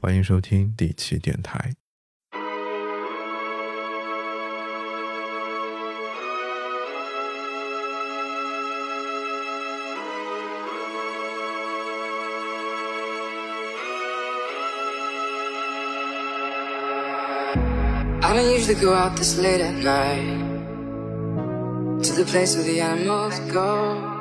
欢迎收听第七电台。I don't usually go out this late at night to the place where the animals go.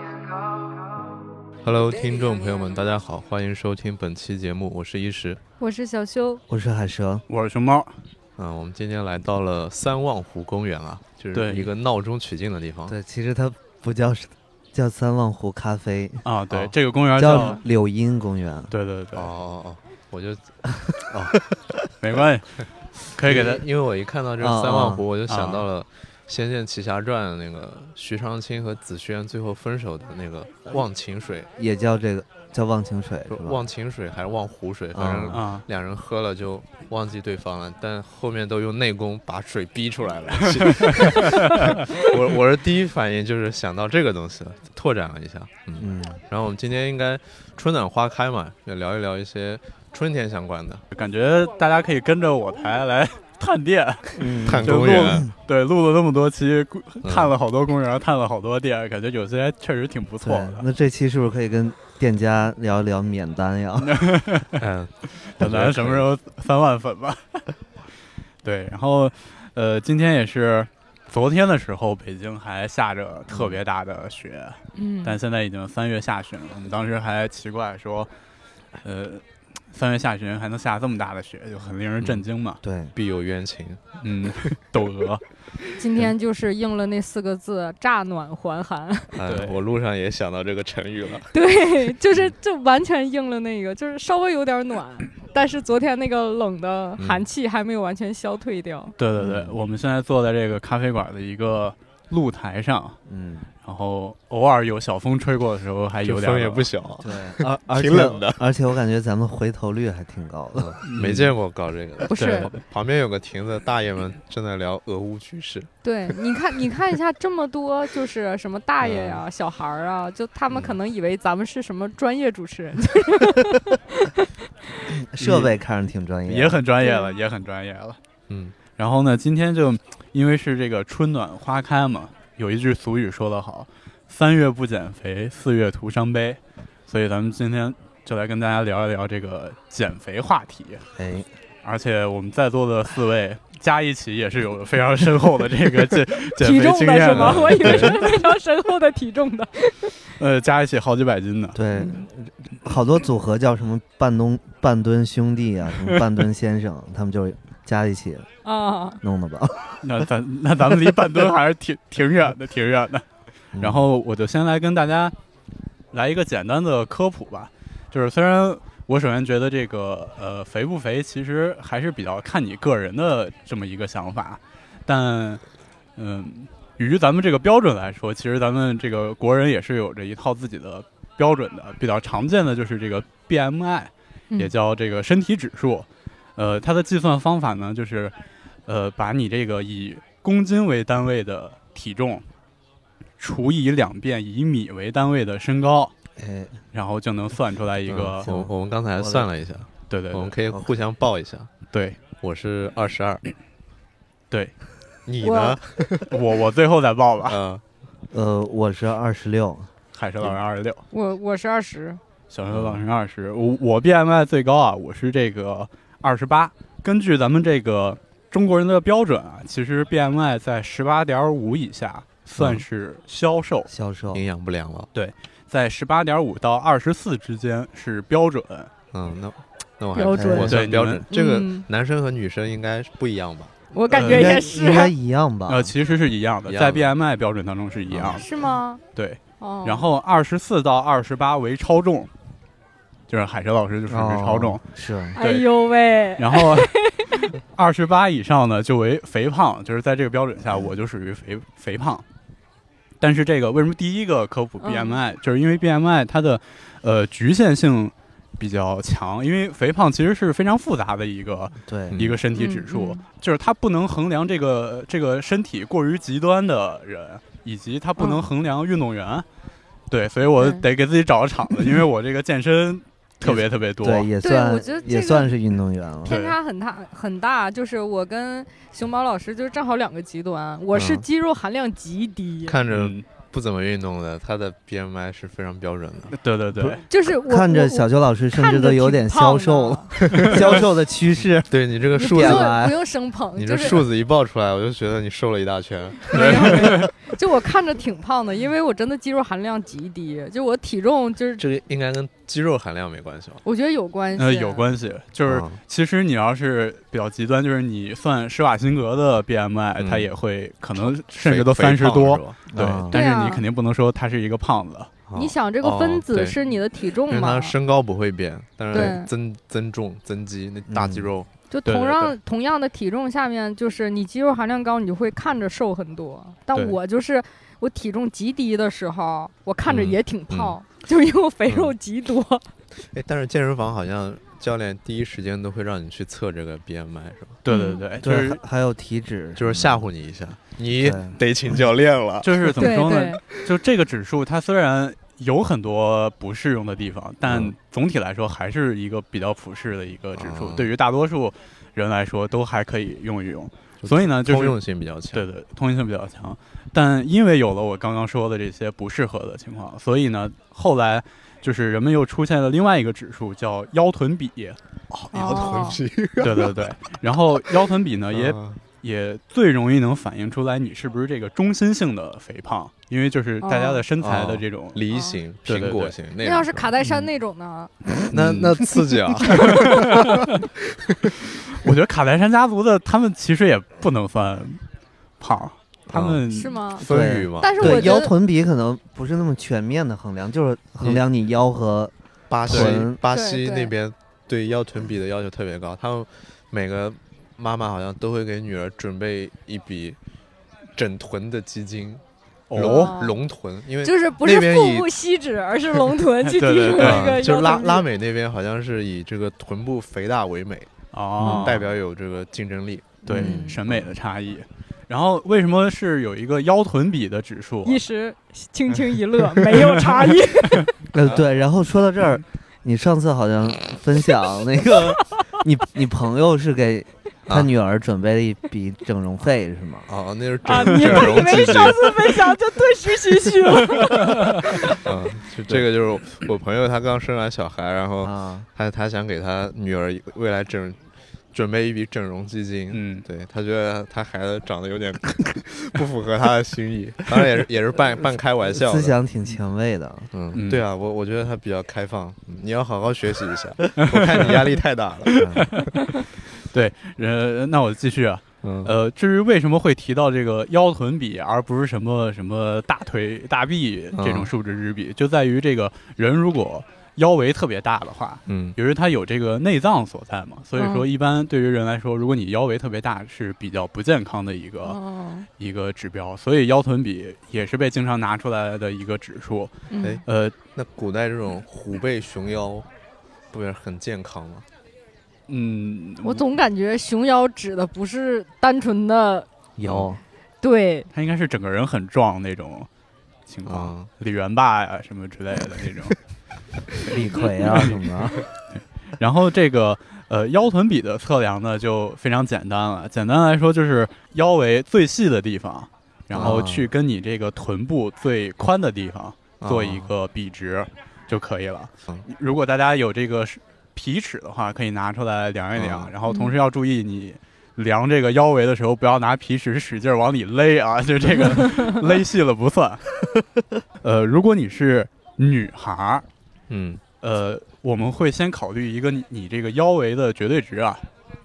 Hello，听众朋友们，大家好，欢迎收听本期节目，我是一石。我是小修，我是海蛇，我是熊猫，嗯，我们今天来到了三望湖公园啊，就是对。一个闹中取静的地方。对，其实它不叫叫三望湖咖啡，啊，对，哦。这个公园叫柳荫公园。对对对，哦哦哦，我就哦 没关系，可以给他因为我一看到这三望湖，啊我就想到了《仙剑奇侠传》那个徐长卿和紫萱最后分手的那个忘情水，也叫这个叫忘情水？忘情水还是忘湖水，反正啊，两人喝了就忘记对方了，但后面都用内功把水逼出来了。我我是第一反应就是想到这个东西了，拓展了一下。嗯，嗯，然后我们今天应该春暖花开嘛，要聊一聊一些春天相关的。感觉大家可以跟着我台来探店，探就录公园，对，录了那么多期，嗯探了好多公园，探了好多店，感觉有些确实挺不错的。。那这期是不是可以跟店家聊一聊免单呀？嗯，等咱什么时候三万粉吧？对，然后呃，今天也是昨天的时候，北京还下着特别大的雪，嗯，但现在已经三月下旬了。我们当时还奇怪说，呃，三月下旬还能下这么大的雪，就很令人震惊嘛。对，必有冤情。嗯，窦娥，今天就是应了那四个字“乍暖还寒 哎对，我路上也想到这个成语了。”，对，就是就完全应了那个，就是稍微有点暖，但是昨天那个冷的寒气还没有完全消退掉。对对对，我们现在坐在这个咖啡馆的一个露台上，嗯，然后偶尔有小风吹过的时候，还有点风也不小，对，而而且挺冷的。而且我感觉咱们回头率还挺高的。没见过搞这个的。不是，旁边有个亭子，大爷们正在聊俄乌局势。对，你看，你看一下这么多，就是什么大爷呀、小孩儿啊，就他们可能以为咱们是什么专业主持人，设备看着挺专业，也很专业了，也很专业了。嗯，然后呢，今天就因为是这个春暖花开嘛，有一句俗语说得好，“三月不减肥，四月徒伤悲”，所以咱们今天就来跟大家聊一聊这个减肥话题。哎，而且我们在座的四位加一起也是有非常深厚的这个 减减体肥经验重的是吗？我以为对是非常深厚的体重的。呃，加一起好几百斤呢。对，好多组合叫什么半东半吨兄弟啊，什么半吨先生，他们就是加一起啊，弄的吧？那咱那咱们离半吨还是挺挺远的，挺远的。嗯然后我就先来跟大家来一个简单的科普吧，就是虽然我首先觉得这个呃肥不肥其实还是比较看你个人的这么一个想法，但嗯，于咱们这个标准来说，其实咱们这个国人也是有着一套自己的标准的，比较常见的就是这个 BMI，嗯也叫这个身体指数。呃，它的计算方法呢，就是呃把你这个以公斤为单位的体重除以两遍以米为单位的身高，哎，然后就能算出来一个、嗯我我们刚才算了一下，对对对。我们可以互相报一下。对。我是二十二，对，你呢？我我最后再报吧。嗯，呃，我是二十六，海蛇老师二十六，我我是二十，小学老师二十，我我 BMI 最高啊，我是这个二十八。根据咱们这个中国人的标准啊，其实 BMI 在十八点五以下算是消瘦，销售营养不良了。对在十八点五到二十四之间是标准。嗯，那那我还标准我算标准。这个嗯男生和女生应该不一样吧？我感呃应该觉也是应，该一样吧？呃，其实是一样的，在一样的 BMI 标准当中是一样的。是吗？对，哦，然后二十四到二十八为超重，就是海蛇老师就属于超重。哦是。哎呦喂，然后二十八以上呢就为肥胖，就是在这个标准下，我就属于肥肥胖。但是这个为什么第一个科普嗯。BMI，、就是因为 BMI 它的呃局限性比较强，因为肥胖其实是非常复杂的一个、对，嗯一个身体指数，嗯就是它不能衡量这个这个身体过于极端的人，以及它不能嗯。衡量运动员。对，所以我得给自己找个场子，因为我这个健身特别特别多。对，也算我觉得这个也算是运动员了。偏差很大很大，就是我跟熊猫老师就是正好两个极端，我是嗯肌肉含量极低，看着嗯，不怎么运动的，他的 BMI 是非常标准的。对对对，就是我看着小邱老师甚至都有点消瘦了，消瘦的趋势。对你这个你不用数字不用生捧，你这数字一报出来，我就觉得你瘦了一大圈。没有没有就我看着挺胖的，因为我真的肌肉含量极低，就我体重就是这个应该跟肌肉含量没关系吧？我觉得有关系，呃，有关系，就是嗯。其实你要是比较极端，就是你算施瓦辛格的 BMI，、嗯。它也会可能甚至都三十多，对，啊但是你肯定不能说他是一个胖子。你想这个分子是你的体因为重嘛他？身高不会变，但是增增重增肌那大肌嗯。肉，就对对同样同样的体重下面，就是你肌肉含量高，你就会看着瘦很多。但我就是我体重极低的时候，我看着嗯。也挺胖，就因为我肥肉极多。哎，但是健身房好像教练第一时间都会让你去测这个 BMI 是吧？对嗯对对，就，是还还有体脂，就是吓唬你一下，你得请教练了。就是怎么说呢？就这个指数，它虽然有很多不适用的地方，但嗯总体来说还是一个比较普适的一个指数，啊对于大多数人来说都还可以用一用。所以呢，就是通用性比较强。对对，通用性比较强。但因为有了我刚刚说的这些不适合的情况，所以呢，后来就是人们又出现了另外一个指数，叫腰臀比。哦，腰臀比对对对，然后腰臀比呢，也啊也最容易能反映出来你是不是这个中心性的肥胖，因为就是大家的身材的这种。梨形、苹果型那那要是卡戴珊那种呢？嗯那 那刺激啊！我觉得卡戴珊家族的他们其实也不能算胖，他们是吗？风雨嘛，对但是我腰臀比可能不是那么全面的衡量，就是衡量你腰和巴西巴西那边对腰臀比的要求特别高，他们每个妈妈好像都会给女儿准备一笔整臀的基金，哦龙龙臀，因为就是不是腹部吸脂，而是龙臀 去提升那个就拉拉美那边好像是以这个臀部肥大为美，哦，代表有这个竞争力。对嗯审美的差异。然后为什么是有一个腰臀比的指数啊？一时轻轻一乐，没有差异。呃对。然后说到这儿，你上次好像分享那个，你你朋友是给他啊女儿准备了一笔整容费是吗？哦，那是啊，整整你们以容基金。为上次分享就顿时心虚了。嗯，就这个就是我朋友他刚生完小孩，然后啊，他他想给他女儿未来整准备一笔整容基金。嗯，对他觉得他孩子长得有点 不符合他的心意，当然也是也是半半开玩笑。思想挺前卫的。嗯，嗯对啊，我我觉得他比较开放，嗯你要好好学习一下。我看你压力太大了。对呃，那我继续啊。嗯呃，至于为什么会提到这个腰臀比，而不是什么什么大腿、大臂这种嗯数值之比，就在于这个人如果腰围特别大的话，嗯。由于它有这个内脏所在嘛，所以说嗯。一般对于人来说，如果你腰围特别大，是比较不健康的一个、哦，一个指标，所以腰臀比也是被经常拿出来的一个指数。嗯。哎呃，那古代这种虎背熊腰，不也很健康吗？嗯，我总感觉熊腰指的不是单纯的腰。对，他应该是整个人很壮那种情况，啊，李元霸呀什么之类的那种。李逵啊什么的。然后这个呃腰臀比的测量呢就非常简单了，简单来说就是腰围最细的地方，然后啊去跟你这个臀部最宽的地方做一啊个比值就可以了嗯。如果大家有这个是皮尺的话，可以拿出来量一量，嗯然后同时要注意你。量这个腰围的时候，不要拿皮尺使劲往里勒啊，就这个勒细了不算。呃，如果你是女孩儿，嗯呃，我们会先考虑一个你你这个腰围的绝对值啊。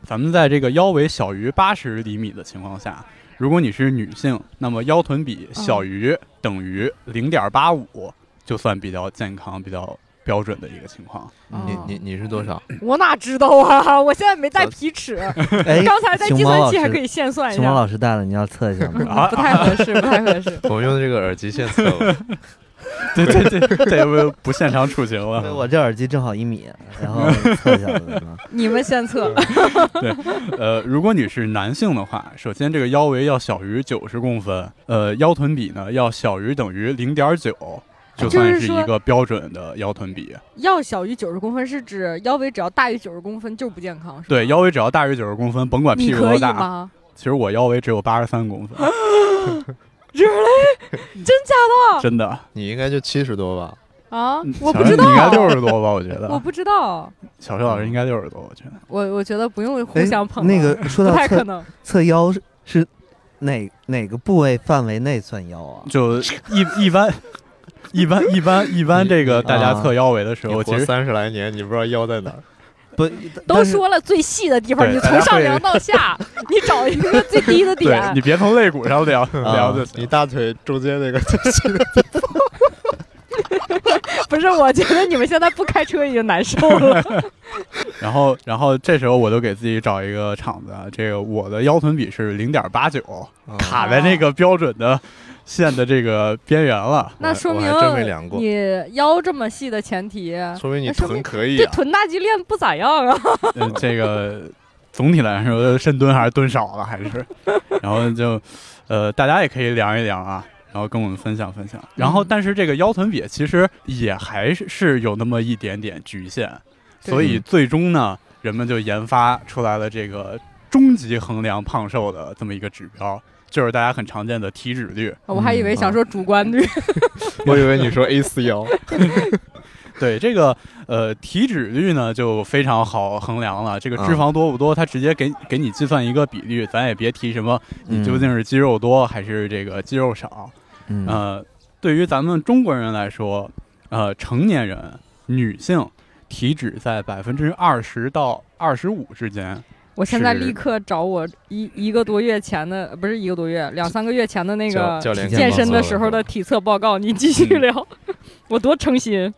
咱们在这个腰围小于八十厘米的情况下，如果你是女性，那么腰臀比小于等于零点八五，就算比较健康、比较标准的一个情况。你你你是多少？我哪知道啊？我现在没带皮尺，哎，刚才在计算器还可以现算一熊猫下，老师带了，你要测一下吗？啊不太合适，不太合适。我们用这个耳机线测吧。对 对对，这不不现场处刑了。我这耳机正好一米，然后测一下。你们先测，对呃，如果你是男性的话，首先这个腰围要小于九十公分，呃，腰臀比呢要小于等于零点九，就算是一个标准的腰臀比。要小于九十公分是指腰围只要大于九十公分就不健康，是吧对，腰围只要大于九十公分，甭管屁股多大。其实我腰围只有八十三公分，真假的真的。你应该就七十多吧？啊嗯？我不知道，你应该六十多吧？我觉得。我不知道，小学老师应该六十多，我觉得。我我觉得不用互哎相捧啊，那个说不到侧太可能。侧腰是是哪哪个部位范围内算腰啊？就一一般，一般一般一般，这个大家测腰围的时候，其实活三十来年，你不知道腰在哪儿？不，都说了最细的地方，你从上量到下，你找一个最低的对点你。别从肋骨上量量就你。大腿中间那个 不是，我觉得你们现在不开车已经难受了。然后，然后这时候我就给自己找一个场子啊，这个我的腰臀比是零点八九，啊卡在那个标准的线的这个边缘了。那说明真没量过你腰这么细的前提，说明你臀可以啊。这臀大肌练不咋样啊。呃，这个总体来说，深蹲还是蹲少了，还是，然后就，呃，大家也可以量一量啊，然后跟我们分享分享。然后，嗯但是这个腰臀比其实也还是是有那么一点点局限，所以最终呢，人们就研发出来了这个终极衡量胖瘦的这么一个指标，就是大家很常见的体脂率。我还以为想说主观率，我以为你说 A 四腰，对这个呃体脂率呢，就非常好衡量了。这个脂肪多不多，它直接给给你计算一个比率，咱也别提什么你究竟是肌肉多还是这个肌肉少。嗯呃，对于咱们中国人来说，呃，成年人女性体脂在百分之二十到二十五之间。我现在立刻找我一一个多月前的，呃不是一个多月，两三个月前的那个健身的时候的的体测报告，你继续聊。我多诚心，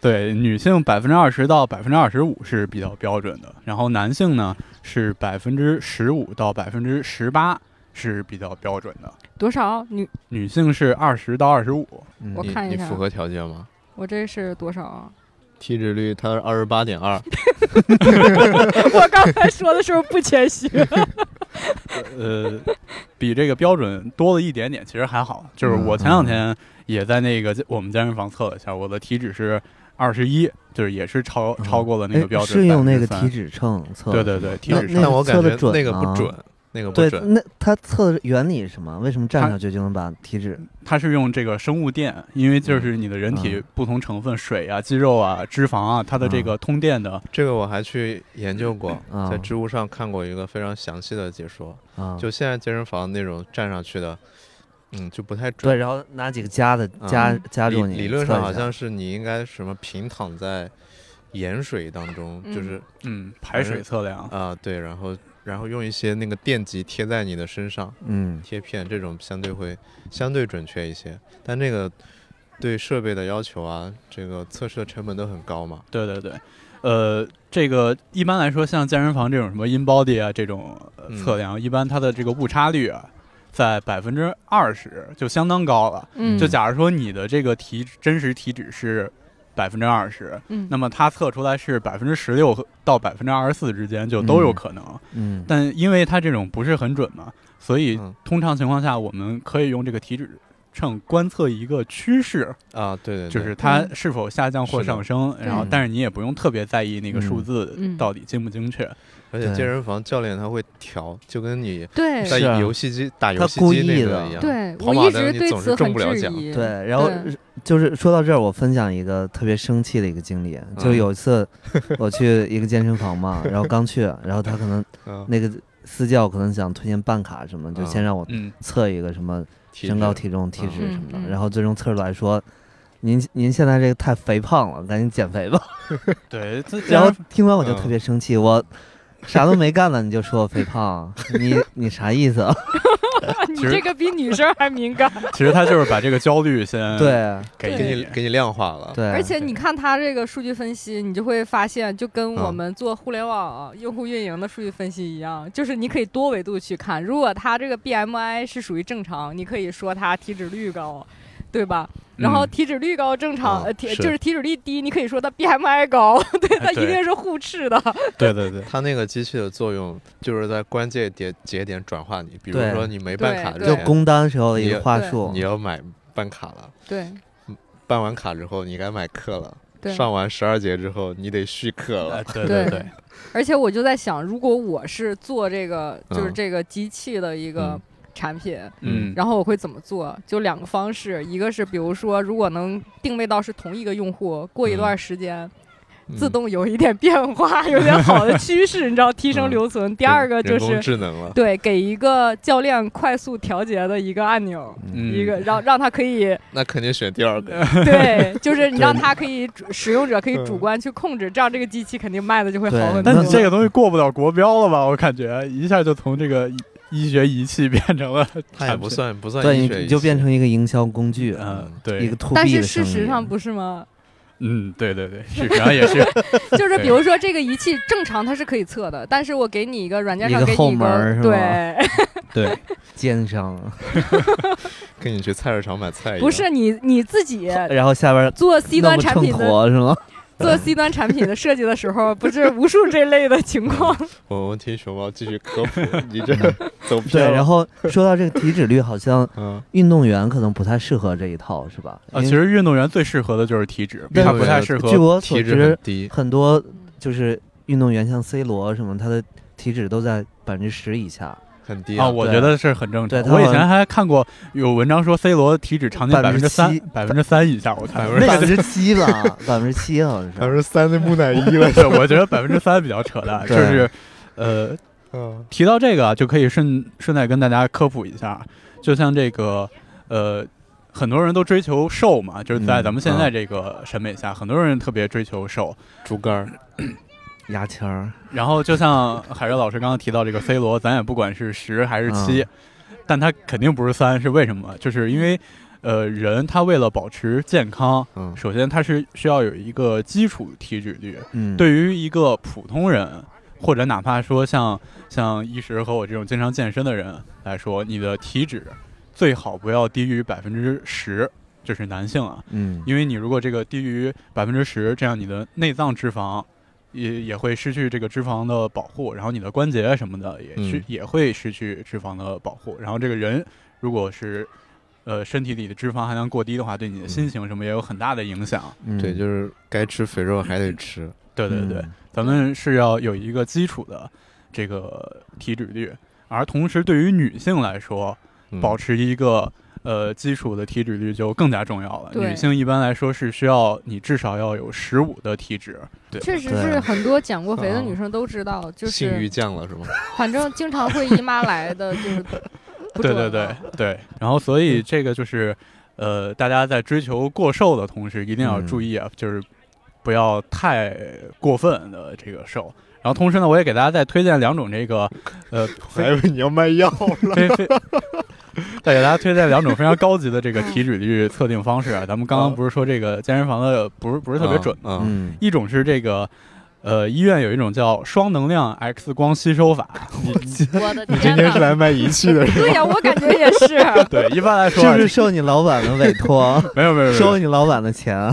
对，女性百分之二十到百分之二十五是比较标准的，然后男性呢是百分之十五到百分之十八是比较标准的。多少？女女性是二十到二十五，嗯你我看一下你符合条件吗？我这是多少啊？体脂率它是二十八点二，我刚才说的时候不谦虚。呃，比这个标准多了一点点，其实还好。就是我前两天也在那个我们健身房测了一下，我的体脂是二十一，就是也是超超过了那个哎标准。是用那个体脂，秤测对的，对对，体脂那我感觉测得准那个不准，那个不对，准。那它测的原理是什么？为什么站上去就能把体脂？它是用这个生物电，因为就是你的人体嗯不同成分，水啊、肌肉啊、脂肪啊，它的这个通电的，这个我还去研究过，啊在知乎上看过一个非常详细的解说。啊，就现在健身房那种站上去的，嗯，就不太准。对，然后拿几个夹的夹夹住你，理论上好像是你应该什么平躺在盐水当中，嗯就是嗯，排水测量。啊、对，然后然后用一些那个电极贴在你的身上，嗯。贴片这种相对会相对准确一些，但那个对设备的要求啊，这个测试的成本都很高嘛。对对对，呃，这个一般来说，像健身房这种什么 InBody 啊这种、测量，一般它的这个误差率啊，在百分之二十就相当高了。嗯，就假如说你的这个体真实体脂是百分之二十，嗯，那么它测出来是百分之十六到百分之二十四之间，就都有嗯可能。嗯。但因为它这种不是很准嘛，所以嗯。通常情况下，我们可以用这个体脂秤观测一个趋势，啊，对对对，就是它嗯是否下降或上升。然后嗯，但是你也不用特别在意那个数嗯字嗯。到底精不精确。而且健身房教练他会调，就跟你对在游戏机打游他戏机故意的那个一样。对，跑马我一直灯你总是对此很中不了奖质疑。对，然后就是说到这儿，我分享一个特别生气的一个经历，就嗯有一次我去一个健身房嘛，然后刚去，然后他可能嗯，那个私教可能想推荐办卡什么，就先让我嗯，测一个什么身高、体重、体脂嗯什么的，嗯然后最终测出来说，您您现在这个太肥胖了，赶紧减肥吧。对，然后听完我就嗯特别生气，我啥都没干呢，你就说我肥胖，你你啥意思啊？你这个比女生还敏感。其实他就是把这个焦虑先对给给你你。给你量化了。对，而且你看他这个数据分析，你就会发现，就跟我嗯们做互联网用户运营的数据分析一样，就是你可以多维度去看。如果他这个 BMI 是属于正常，你可以说他体脂率高，对吧？然后嗯。体脂率高正常，体是。就是体脂率低，你可以说它 BMI 高，对，它一定是互斥的。对对对，它那个机器的作用就是在关键点节点转化你，比如说你没办卡就工，单时候的一个你话术。你，要买办卡了，对，办完卡之后，你该买课了。对。上完十二节之后，你得续课呃了。对对。对，而且我就在想，如果我是做这个，就是嗯。这个机器的一个嗯产品，嗯，然后我会怎么做？就两个方式，一个是比如说，如果能定位到是同一个用户，过一段时间、嗯自动有一点变化，有点好的趋势，你知道，提升嗯留存。第二个就是智能了。对给一个教练快速调节的一个按钮。嗯一个让让他可以 那肯定选第二个。对，就是你让他可以使用者可以主嗯观去控制，这样这个机器肯定卖的就会好很多。但你这个东西过不了国标了吧？我感觉一下就从这个医医学仪器变成了 它也不，算不算对，医学就变成一个营销工具，嗯，对一对个，to 但 B 是的生意事实上不是吗？嗯，对对对，事实上也是，就是比如说这个仪器正常它是可以测的，但是我给你一个软件上一个后给你一门儿是吧对，对，奸商，跟你去菜市场买菜一样。不是你你自己然后下边做 C 端产品的是吗？做 C 端产品的设计的时候，不是无数这类的情况。我们听熊猫继续科普，你这走偏对，然后说到这个体脂率，好像嗯，运动员可能不太适合这一套，是吧？啊，其实运动员最适合的就是体脂，对他不太适合据合。我所知，很多就是运动员，像 C 罗什么，他的体脂都在百分之十以下。啊，很低啊。对我觉得是很正常我以前还看过有文章说 C 罗体脂常年百分之三、百分之三以下，我看百百分之七吧，百分之七好像是。百分之三的木乃伊了。对，我觉得百分之三比较扯淡，就是呃，嗯提到这个啊就可以顺顺带跟大家科普一下，就像这个呃，很多人都追求瘦嘛，就是在嗯咱们现在这个审美下，很多人特别追求瘦。竹竿儿，牙签儿，然后就像海瑞老师刚刚提到这个 C 罗，咱也不管是十还是七、嗯。但他肯定不是三，是为什么？就是因为呃，人他为了保持健康，嗯，首先他是需要有一个基础体脂率。嗯，对于一个普通人，或者哪怕说像像一石和我这种经常健身的人来说，你的体脂最好不要低于百分之十，这是男性啊，嗯，因为你如果这个低于百分之十，这样你的内脏脂肪也也会失去这个脂肪的保护，然后你的关节什么的也是、嗯。也会失去脂肪的保护，然后这个人如果是呃身体里的脂肪含量过低的话，对你的心情什么也有很大的影响。嗯。对，就是该吃肥肉还得吃。对对对，嗯。咱们是要有一个基础的这个体脂率，而同时对于女性来说，嗯。保持一个呃基础的体脂率就更加重要了。女性一般来说是需要你至少要有十五的体脂，对，确实是很多减过肥的啊女生都知道，就性欲是降了是吗？反正经常会姨妈来的，就是 对对对对。然后所以这个就是呃，大家在追求过瘦的同时，一定要嗯注意啊，就是不要太过分的这个瘦。然后同时呢，我也给大家再推荐两种这个呃 还以为你要卖药了。非非，再给大家推荐两种非常高级的这个体脂率测定方式啊。咱们刚刚不是说这个健身房的不是不是特别准吗？嗯，嗯，一种是这个，呃，医院有一种叫双能量 X 光吸收法。你我的 你今天是来卖仪器的？对呀，我感觉也是。对，一般来说啊是不是受你老板的委托，没有没有没有收你老板的钱？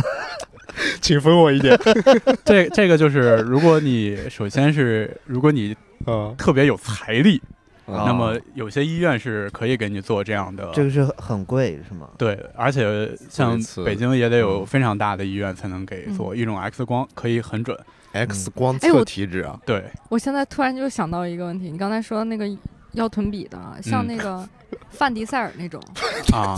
请分我一点。这这个就是，如果你首先是如果你啊，特别有财力，啊那么有些医院是可以给你做这样的。这个是很贵是吗？对，而且像北京也得有嗯非常大的医院才能给做一种 X 光，可以很准。X 光测体脂啊，对，我现在突然就想到一个问题，你刚才说那个腰臀比的，像嗯那个范迪塞尔那种，啊，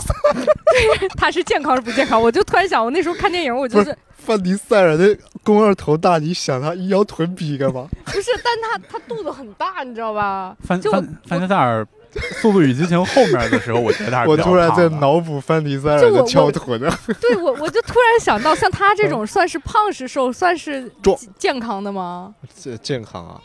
他是健康是不健康？我就突然想，我那时候看电影，我就是范迪塞尔那肱二头大，你想他腰臀比干嘛？不是，但他他肚子很大，你知道吧？就范范范迪塞尔《速度与激情》后面的时候，我觉得他是我突然在脑补范迪塞尔的翘臀啊，对我我就突然想到，像他这种算是胖是瘦，算是壮健康的吗？这健康啊，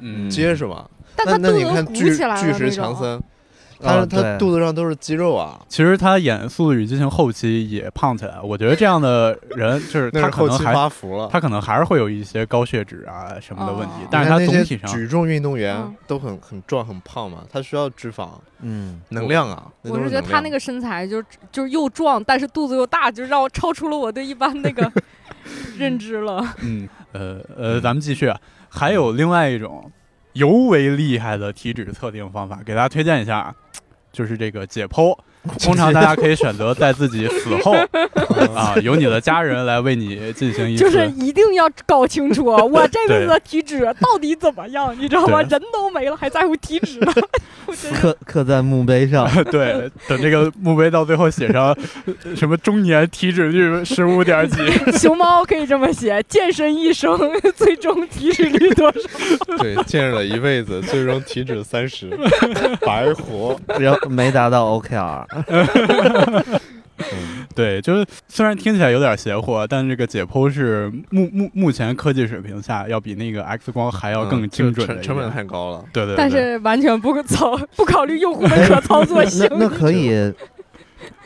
嗯，结实嘛。但那那你他肚子都鼓看巨起来了巨石。强森，啊他他肚子上都是肌肉啊，其实他演《速度与激情》后期也胖起来，我觉得这样的人就是他后期可能还发福了。他可能还是会有一些高血脂啊什么的问题哦，但是他那些总体上举重运动员嗯都很很壮很胖嘛，他需要脂肪嗯，能量啊。那我是觉得他那个身材就就是又壮，但是肚子又大，就让我超出了我对一般那个 认知了。嗯呃呃，咱们继续啊，还有另外一种尤为厉害的体脂测定方法，给大家推荐一下啊，就是这个解剖。通常大家可以选择在自己死后 啊，由你的家人来为你进行一次。就是一定要搞清楚 我这辈子的体脂到底怎么样，你知道吗？人都没了，还在乎体脂呢？我真是刻刻在墓碑上。对，等这个墓碑到最后写上呃什么中年体脂率十五点几，熊猫可以这么写：健身一生，最终体脂率多少？对，健身了一辈子，最终体脂三十，白活。然后没达到 OKR，对，就是虽然听起来有点邪乎，但这个解剖是目目目前科技水平下要比那个 X 光还要更嗯精准成成本太高了。对对对，但是完全不操不考虑用户的可操作性那。那可以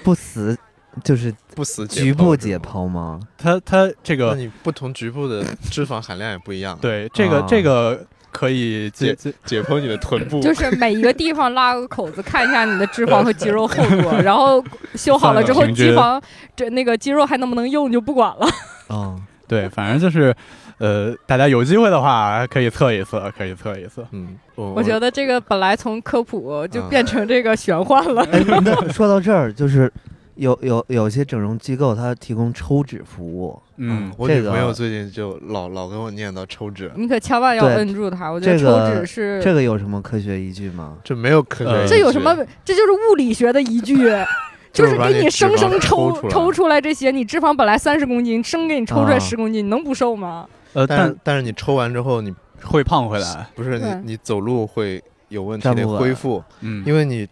不死，就是不死局部解剖吗剖吗？它它这个那你不同局部的脂肪含量也不一样。，对这个、啊这个可以解解解剖你的臀部，就是每一个地方拉个口子，看一下你的脂肪和肌肉厚度，然后修好了之后，脂肪这那个肌肉还能不能用就不管了。嗯，对，反正就是呃，大家有机会的话可以测一测，可以测一测。嗯，我我觉得这个本来从科普就变成这个玄幻了。哎，那说到这儿，就是有有有些整容机构它提供抽脂服务，嗯，我这个女朋友最近就老老跟我念叨抽脂，你可千万要摁住它，我觉得抽这个脂是这个有什么科学依据吗？这没有科学呃依据。这有什么？这就是物理学的依据，就是给你生生抽抽出来抽出来这些，你脂肪本来三十公斤，生给你抽出来啊十公斤，你能不瘦吗？呃，但但是你抽完之后，你会胖回来。不是你你走路会有问题，得站不稳恢复，嗯，因为你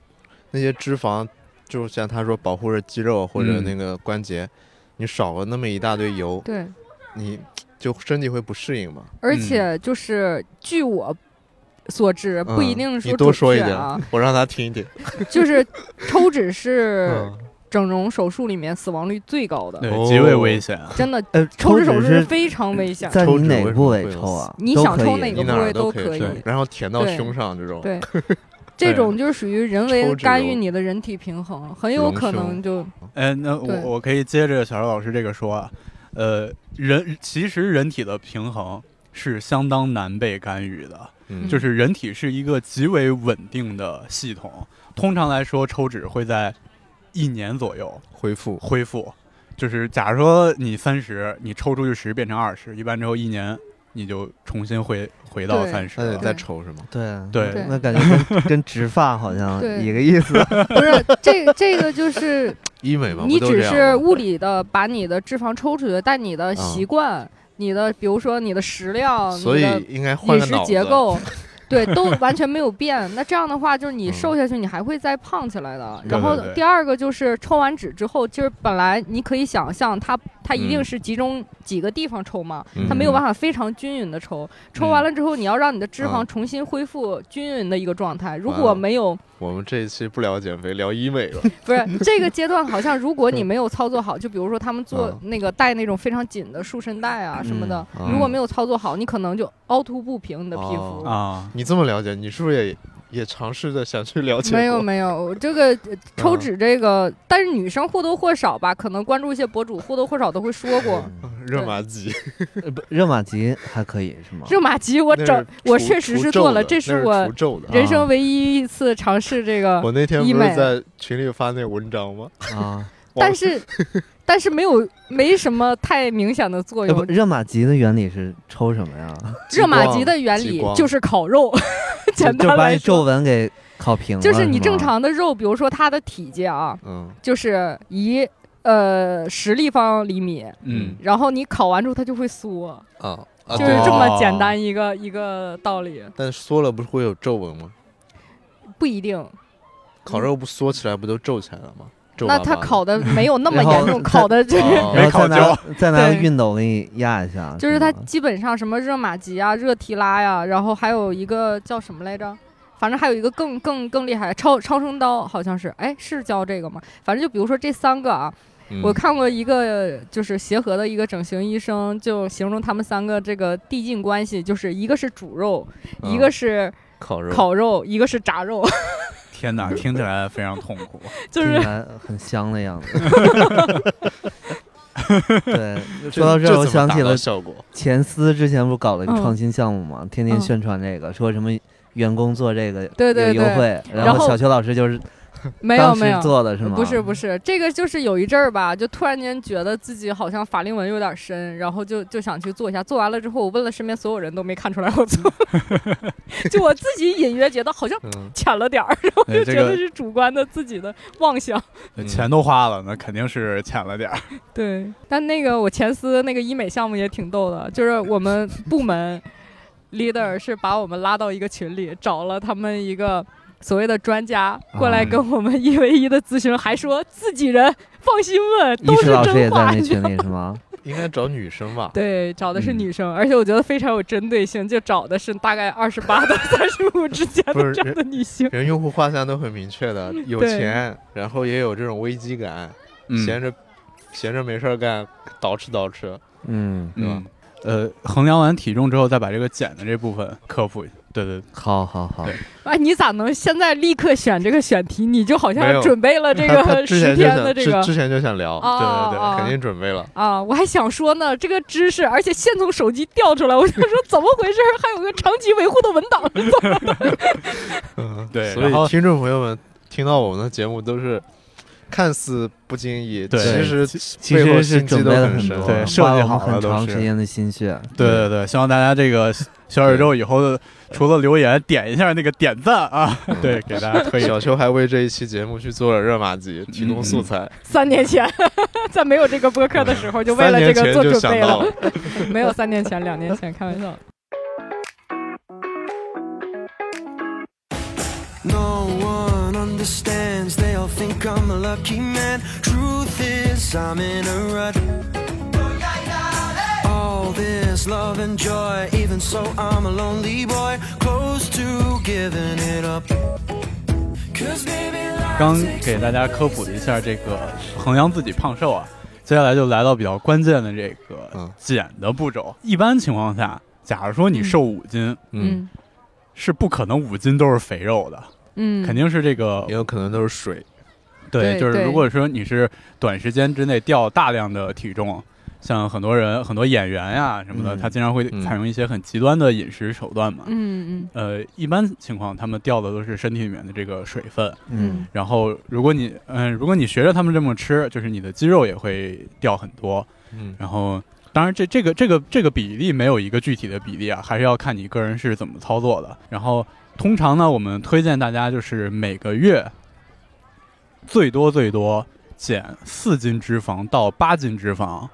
那些脂肪，就像他说保护着肌肉或者嗯那个关节，你少了那么一大堆油，对，你就身体会不适应嘛。而且就是据我所知，不一嗯定说你多说一点啊，，我让他听一听。就是抽脂是嗯，整容手术里面死亡率最高的，对，哦极为危险。真的。呃，抽脂手术是非常危险，在你哪个部位抽啊？你想抽哪个部位都可以然后填到胸上这种。对，这种就是属于人为干预你的人体平衡，很有可能就哎，那我我可以接着小周老师这个说啊，呃，人其实人体的平衡是相当难被干预的，嗯，就是人体是一个极为稳定的系统。通常来说，抽脂会在一年左右恢复。恢复。就是假如说你三十，你抽出去十变成二十，一般之后一年你就重新回回到对三十那得了。再抽是吗？对对对那感觉跟 跟植发好像对一个意思。不是这这个就是 医美嘛，你不都只是样吗物理的把你的脂肪抽出去，但你的习惯、你的比如说你的食量、所你的以应该换饮食个脑子。结构。对，都完全没有变。那这样的话，就是你嗯瘦下去，你还会再胖起来的。对然后第二个就是抽完脂之后，就是本来你可以想象它它一定嗯是集中几个地方抽嘛，嗯它没有办法非常均匀的抽。抽完了之后，你要让你的脂肪嗯重新恢复均匀的一个状态。如果没有我们这一期不聊减肥，聊医美了。不是这个阶段，好像如果你没有操作好，就比如说他们做嗯那个带那种非常紧的束身带啊什么的，嗯如果没有操作好，你可能就凹凸不平你的皮肤。哦啊，你这么了解，你是不是也也尝试着想去了解？没有没有，这个呃抽脂这个，但是女生或多或少吧，可能关注一些博主，或多或少都会说过。热玛吉，呃不热玛吉还可以是吗？热玛吉我整我确实是做了，这是我。人生唯一一次尝试这个我，那天不是在群里发那文章吗？啊，但是 但是没有没什么太明显的作用。热玛吉的原理是抽什么呀？热玛吉的原理就是烤肉，就简就把你单来说皱纹给烤平了，就是你正常的肉，比如说它的体积啊，嗯就是一呃十立方厘米，嗯，然后你烤完之后它就会缩，啊啊，就是这么简单一个一个道理，但缩了不是会有皱纹吗？不一定。烤肉不缩起来不都皱起来了吗？皱那巴巴的它烤的没有那么严重，它 烤的这哦然后再没烤焦拿再拿个熨斗给你压一下，就是它基本上什么热玛吉啊、热提拉呀，然后还有一个叫什么来着？反正还有一个更更更厉害，超超声刀好像是，哎，是叫这个吗？反正就比如说这三个啊，嗯我看过一个就是协和的一个整形医生，就形容他们三个这个递进关系，就是一个是煮肉，嗯一个是烤肉，烤肉，一个是炸肉，天哪，听起来非常痛苦。就是听起来很香的样子。对，说到这儿，我想起了到效果。前司之前不是搞了一个嗯创新项目嘛，天天嗯宣传这个，说什么员工做这个对对对有优惠，然然后后小邱老师就是 没有没有。做的是吗？不是不是，这个就是有一阵儿吧，就突然间觉得自己好像法令纹有点深，然后就就想去做一下。做完了之后，我问了身边所有人都没看出来我做，就我自己隐约觉得好像嗯，浅了点儿，然后就觉得是主观的自己的妄想。嗯钱都花了，那肯定是浅了点儿。对，但那个我前司那个医美项目也挺逗的，就是我们部门 leader 是把我们拉到一个群里，找了他们一个所谓的专家过来嗯跟我们一 v 一的咨询，还说自己人放心问，医都是师老师也真话。在那你知道群里是吗？应该找女生吧？对，找的是嗯女生，而且我觉得非常有针对性，就找的是大概二十八到三十五之间不是的这样的女性。人用户画像都很明确的，有对钱，然后也有这种危机感，嗯闲着闲着没事儿干，捯饬捯饬。嗯，对吧嗯，呃，衡量完体重之后，再把这个减的这部分科普。对对，好好好对，哎，你咋能现在立刻选这个选题？你就好像准备了这个 十天的这个想之之前就想聊，啊对对啊对，肯定准备了。啊，我还想说呢，这个知识，而且现从手机调出来，我就说怎么回事？还有个长期维护的文档是怎么的？嗯，对所以听众朋友们听到我们的节目都是看似不经意，对其实其背后实是准备了很多，对设计好们很长时间的心血。对对对，希望大家这个小宇宙以后的除了留言，点一下那个点赞啊，对，给大家推。小邱还为这一期节目去做了热玛吉，提供嗯素材。三年前，在没有这个播客的时候，就为了这个做准备想到了，没有三年前，两年前，开玩笑。No one I'm a lucky man. Truth is, I'm in a rut. All this love and joy, even so, I'm a lonely boy, close to giving it up. Cause baby, life 刚给大家科普了一下这个衡量自己胖瘦啊，接下来就来到比较关键的这个嗯减的步骤。一般情况下，假如说你瘦五斤，嗯，是不可能五斤都是肥肉的，嗯，肯定是这个也有可能都是水。对，就是如果说你是短时间之内掉大量的体重，像很多人很多演员呀什么的，嗯他经常会嗯采用一些很极端的饮食手段嘛。嗯嗯呃，一般情况他们掉的都是身体里面的这个水分，嗯然后如果你嗯、如果你学着他们这么吃，就是你的肌肉也会掉很多。嗯然后当然这这个这个这个比例没有一个具体的比例啊，还是要看你个人是怎么操作的。然后通常呢，我们推荐大家就是每个月最多最多减四斤脂肪到八斤脂肪，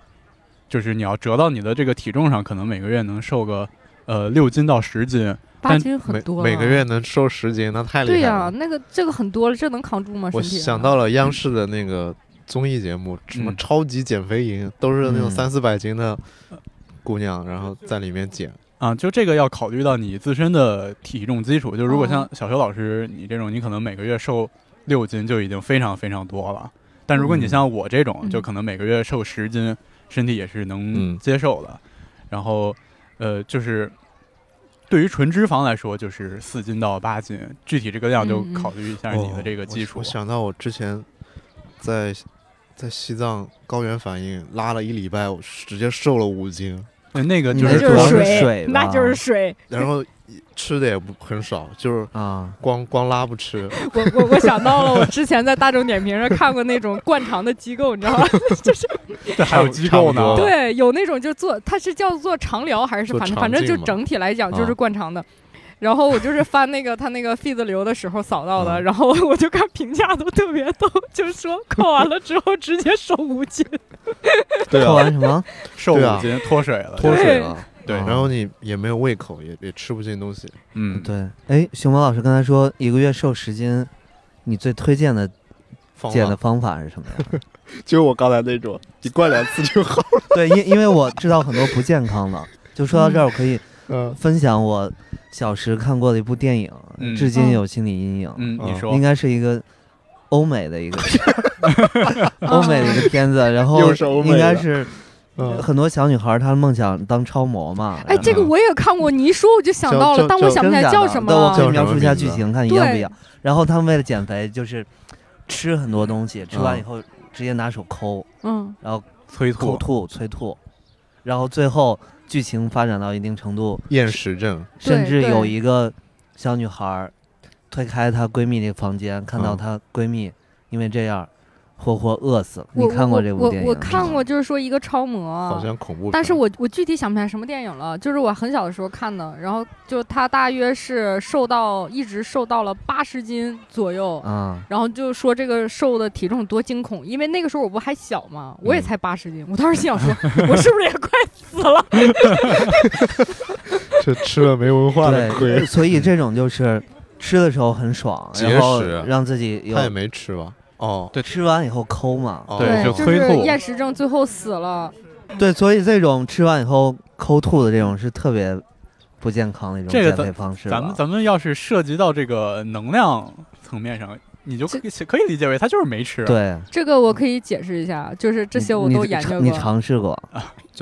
就是你要折到你的这个体重上，可能每个月能瘦个呃六斤到十斤。八斤很多了每个月能瘦十斤，那太厉害了对呀、了。那个这个很多了，这能扛住吗？我想到了央视的那个综艺节目，什么嗯超级减肥营，都是那种嗯三四百斤的姑娘，然后在里面减。啊，就这个要考虑到你自身的体重基础。就如果哦像小邱老师你这种，你可能每个月瘦六斤就已经非常非常多了。但如果你嗯像我这种，嗯就可能每个月瘦十斤，身体也是能嗯接受的。然后，呃，就是对于纯脂肪来说，就是四斤到八斤，具体这个量就考虑一下你的这个哦基础。我。我想到我之前在在西藏高原反应拉了一礼拜，我直接瘦了五斤，对那个就是就是水，那就是水。然后吃的也不很少，就是啊，光光拉不吃。我我我想到了，我之前在大众点评上看过那种灌肠的机构，你知道吗？就是这还有机构呢对，有那种就做，它是叫做肠疗还是做反正反正就整体来讲就是啊灌肠的。然后我就是翻那个他那个 feed 流的时候扫到的，嗯然后我就看评价都特别逗，就是说扣完了之后直接瘦五斤。对扣完什么？瘦五斤脱水了，脱水了，对啊然后你也没有胃口，也也吃不进东西。嗯，对，哎，熊猫老师刚才说一个月瘦十斤，你最推荐的减的方法是什么呀？就我刚才那种，你灌两次就好了。对，因因为我知道很多不健康的，就说到这儿，我可以 嗯，分享我小时看过的一部电影，嗯至今有心理阴影。嗯，你嗯说应该是一个欧美的一个 欧美的一个片子，然后应该是嗯。很多小女孩她的梦想当超模嘛。哎，这个我也看过，你一说我就想到了，叫但我想不起来叫什么了。我描述一下剧情，看一样不一样。然后她们为了减肥，就是吃很多东西，吃完嗯以后直接拿手抠，嗯，然后催吐，口吐、催吐，然后最后剧情发展到一定程度，厌食症，甚至有一个小女孩推开她闺蜜那个房间，看到嗯。她闺蜜因为这样活活饿死了。我你看过我我这部电影？我看过，。就是说一个超模，好像恐怖，但是我我具体想不起来什么电影了，就是我很小的时候看的，然后就他大约是瘦到一直瘦到了八十斤左右，嗯，然后就说这个瘦的体重多惊恐，因为那个时候我不还小嘛，我也嗯才八十斤，我当时心想说，我是不是也快死了？这吃了没文化的亏对，，所以这种就是吃的时候很爽，然后让自己有他也没吃吧？哦，对吃完以后抠嘛。哦对就就是催吐厌食症最后死了。对，所以这种吃完以后抠吐的这种是特别不健康的一种减肥方式吧。咱们咱们要是涉及到这个能量层面上，你就可以可以理解为他就是没吃。，对这个我可以解释一下，就是这些我都研究你过。尝试过？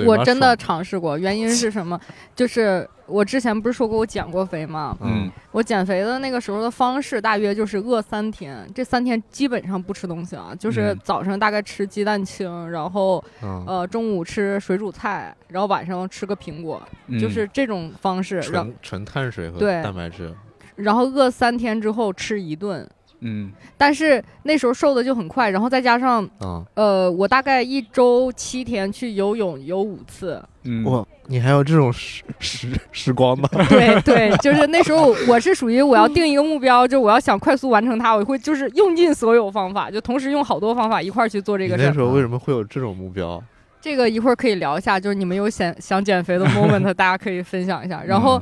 我真的尝试过，原因是什么？就是我之前不是说过我减过肥吗？嗯，我减肥的那个时候的方式大约就是饿三天，这三天基本上不吃东西啊，就是嗯早上大概吃鸡蛋清，然后嗯，呃中午吃水煮菜，然后晚上吃个苹果，嗯就是这种方式。然纯纯碳水和蛋白质，然后饿三天之后吃一顿，嗯但是那时候瘦的就很快，然后再加上啊，呃我大概一周七天去游泳游五次，嗯，哇，你还有这种时时时光吗？对对，就是那时候我是属于我要定一个目标，就我要想快速完成它，我会就是用尽所有方法，就同时用好多方法一块儿去做这个。那时候为什么会有这种目标？这个一会儿可以聊一下，就是你们有想想减肥的 moment，大家可以分享一下。然后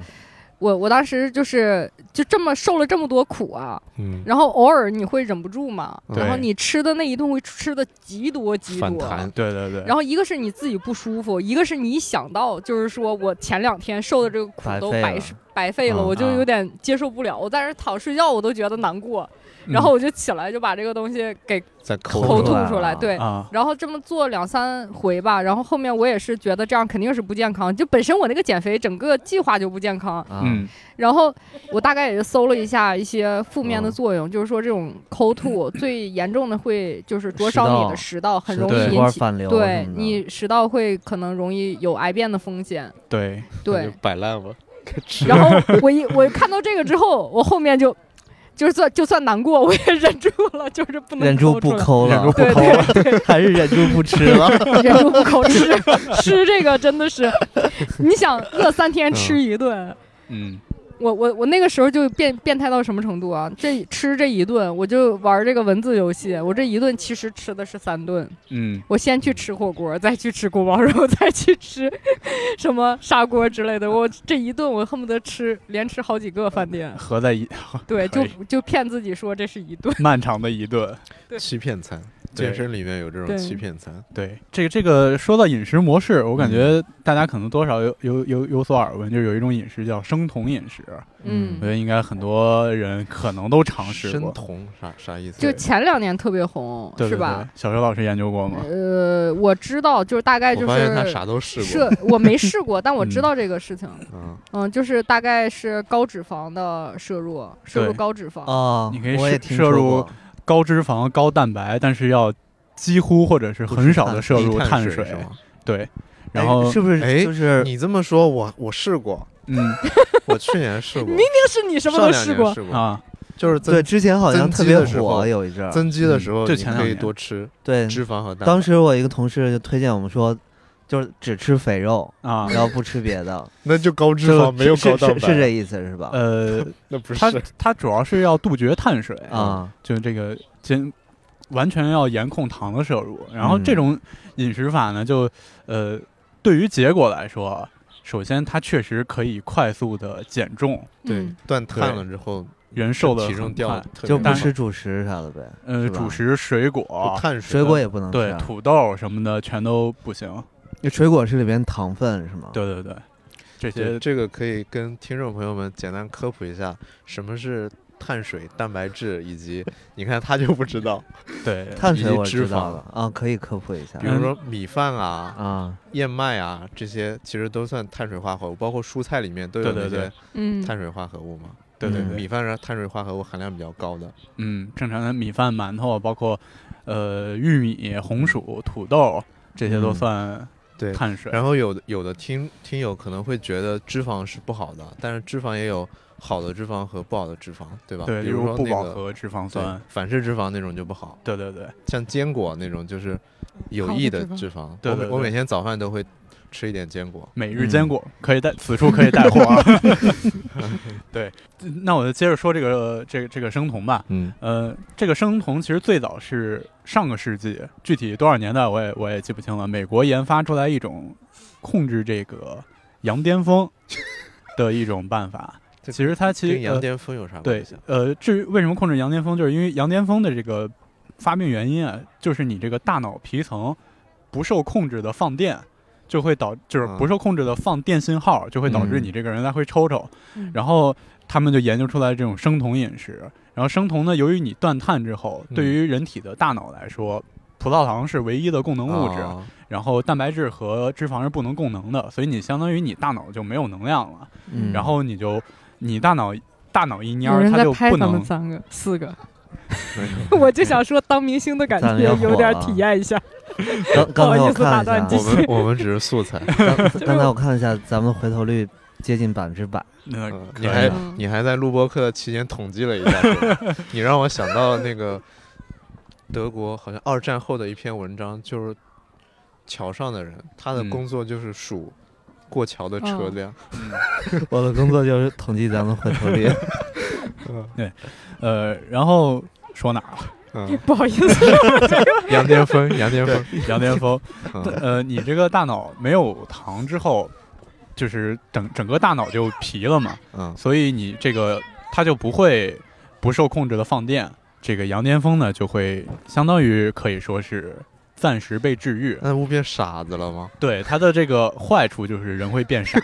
我我当时就是就这么受了这么多苦啊，嗯，然后偶尔你会忍不住嘛，然后你吃的那一顿会吃的极多极多。反弹，对对对，然后一个是你自己不舒服，一个是你一想到就是说我前两天受的这个苦都白白费了费了，嗯我就啊有点接受不了。我在那儿躺睡觉我都觉得难过，嗯然后我就起来就把这个东西给再抠抠吐出来对。啊，然后这么做两三回吧，然后后面我也是觉得这样肯定是不健康，就本身我那个减肥整个计划就不健康，啊，嗯然后我大概也就搜了一下一些负面的嗯作用，就是说这种抠 吐最严重的会就是灼烧你的食道，很容易引起对你食道会可能容易有癌变的风险。对，对，摆烂吧，然后我一我看到这个之后，我后面就就是算就算难过，我也忍住了，就是不能忍住不抠了，对对 对，还是忍住不吃了。忍住不抠吃。吃这个真的是，你想饿三天吃一顿。嗯我我我那个时候就变变态到什么程度啊？这吃这一顿，我就玩这个文字游戏。我这一顿其实吃的是三顿，嗯我先去吃火锅，再去吃锅包肉，再去吃什么砂锅之类的。我这一顿我恨不得吃连吃好几个饭店。合在一对，就就骗自己说这是一顿。漫长的一顿。欺骗餐，对健身里面有这种欺骗餐，对，这个这个说到饮食模式，我感觉大家可能多少有有有有所耳闻，就是有一种饮食叫生酮饮食，嗯我觉，得应该很多人可能都尝试过，生酮啥啥意思？就前两年特别红，对对是吧？小学老师研究过吗？呃，我知道，就是大概就我发现他是啥都试过，摄，我没试过，但我知嗯道这个事情。嗯，嗯，就是大概是高脂肪的摄入，摄入高脂肪。啊，你可以摄入高脂肪、高蛋白，但是要几乎或者是很少的摄入低碳碳水？对，然哎后是不是哎就是你这么说，我我试过，嗯。我去年试过，明明是你什么上两都试过，年试过，啊，就是增对之前好像特别的时候火，有一阵儿。增肌的时候，就你可以多吃对，脂肪和蛋白。当时我一个同事就推荐我们说，就是只吃肥肉，啊，然后不吃别的，那就高脂肪，没有是高蛋白，是是这意思是吧？呃，那不它是。它主要是要杜绝碳水，啊，就这个先完全要严控糖的摄入。然后嗯这种饮食法呢，就呃，对于结果来说，首先它确实可以快速的减重，对嗯。断碳了之后，人瘦的体重掉就不吃主食啥的呗。呃，主食、水果、碳水。水果也不能吃对啊，土豆什么的全都不行。那水果是里边糖分是吗？对对对，这，些这个可以跟听众朋友们简单科普一下，什么是碳水、蛋白质，以及 你看他就不知道，对碳水我知道了啊，可以科普一下比如说米饭啊、啊。燕麦啊这些，其实都算碳水化合物，包括蔬菜里面都有对对对那些嗯，碳水化合物嘛。嗯对对对，米饭是碳水化合物含量比较高的，嗯，正常的米饭、馒头，包括呃玉米、红薯、土豆，这些都嗯算对。碳水。然后有的有的听听友可能会觉得脂肪是不好的，但是脂肪也有好的脂肪和不好的脂肪，对吧？对，比如说那个饱和脂肪对酸，反式脂肪那种就不好，对对对，像坚果那种就是有益的脂肪脂肪。对对对我我每天早饭都会吃一点坚果。每日坚果可以带，此处可以带货啊。对，那我就接着说这个这个这个生酮吧。嗯呃，这个生酮其实最早是上个世纪，具体多少年代我也我也记不清了。美国研发出来一种控制这个羊癫疯的一种办法。其实它其实羊癫疯有啥关对系啊？呃，至于为什么控制羊癫疯，就是因为羊癫疯的这个发病原因啊，就是你这个大脑皮层不受控制的放电。就会导就是嗯不受控制的放电信号，就会导致嗯你这个人来回抽抽。嗯然后他们就研究出来这种生酮饮食。然后生酮呢，由于你断碳之后，嗯对于人体的大脑来说，葡萄糖是唯一的供能物质，哦然后蛋白质和脂肪是不能供能的，所以你相当于你大脑就没有能量了。嗯然后你就你大脑大脑一蔫它就不能。三个、四个，没 我就想说当明星的感觉有点体验一下。刚刚才我不好意思看了一下打断你我们我们只是素材。刚刚才我看了一下，咱们回头率接近百分之百。你还嗯你还在录播课期间统计了一下，你让我想到那个德国好像二战后的一篇文章，就是桥上的人，他的嗯工作就是数过桥的车哦辆。我的工作就是统计咱们回头率。呃，然后说哪儿了？嗯，不好意思，羊癫疯，羊癫疯。羊癫疯。嗯呃，你这个大脑没有糖之后，就是整整个大脑就皮了嘛，嗯所以你这个它就不会不受控制的放电。这个羊癫疯呢，就会相当于可以说是暂时被治愈。那不变傻子了吗？对它的这个坏处就是人会变傻，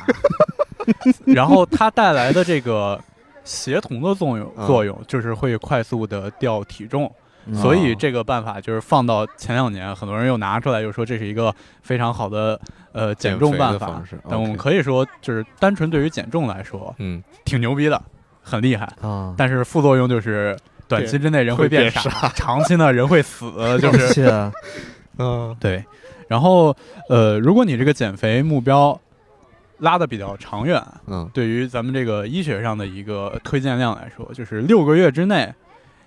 然后它带来的这个协同的作用嗯作用就是会快速的掉体重。嗯所以这个办法就是放到前两年，很多人又拿出来，又说这是一个非常好的呃减重办法。但我们可以说，就是单纯对于减重来说，嗯，挺牛逼的，很厉害。啊，但是副作用就是短期之内人会变傻，长期呢人会死，就是嗯 对。然后呃，如果你这个减肥目标拉的比较长远，嗯对于咱们这个医学上的一个推荐量来说，就是六个月之内，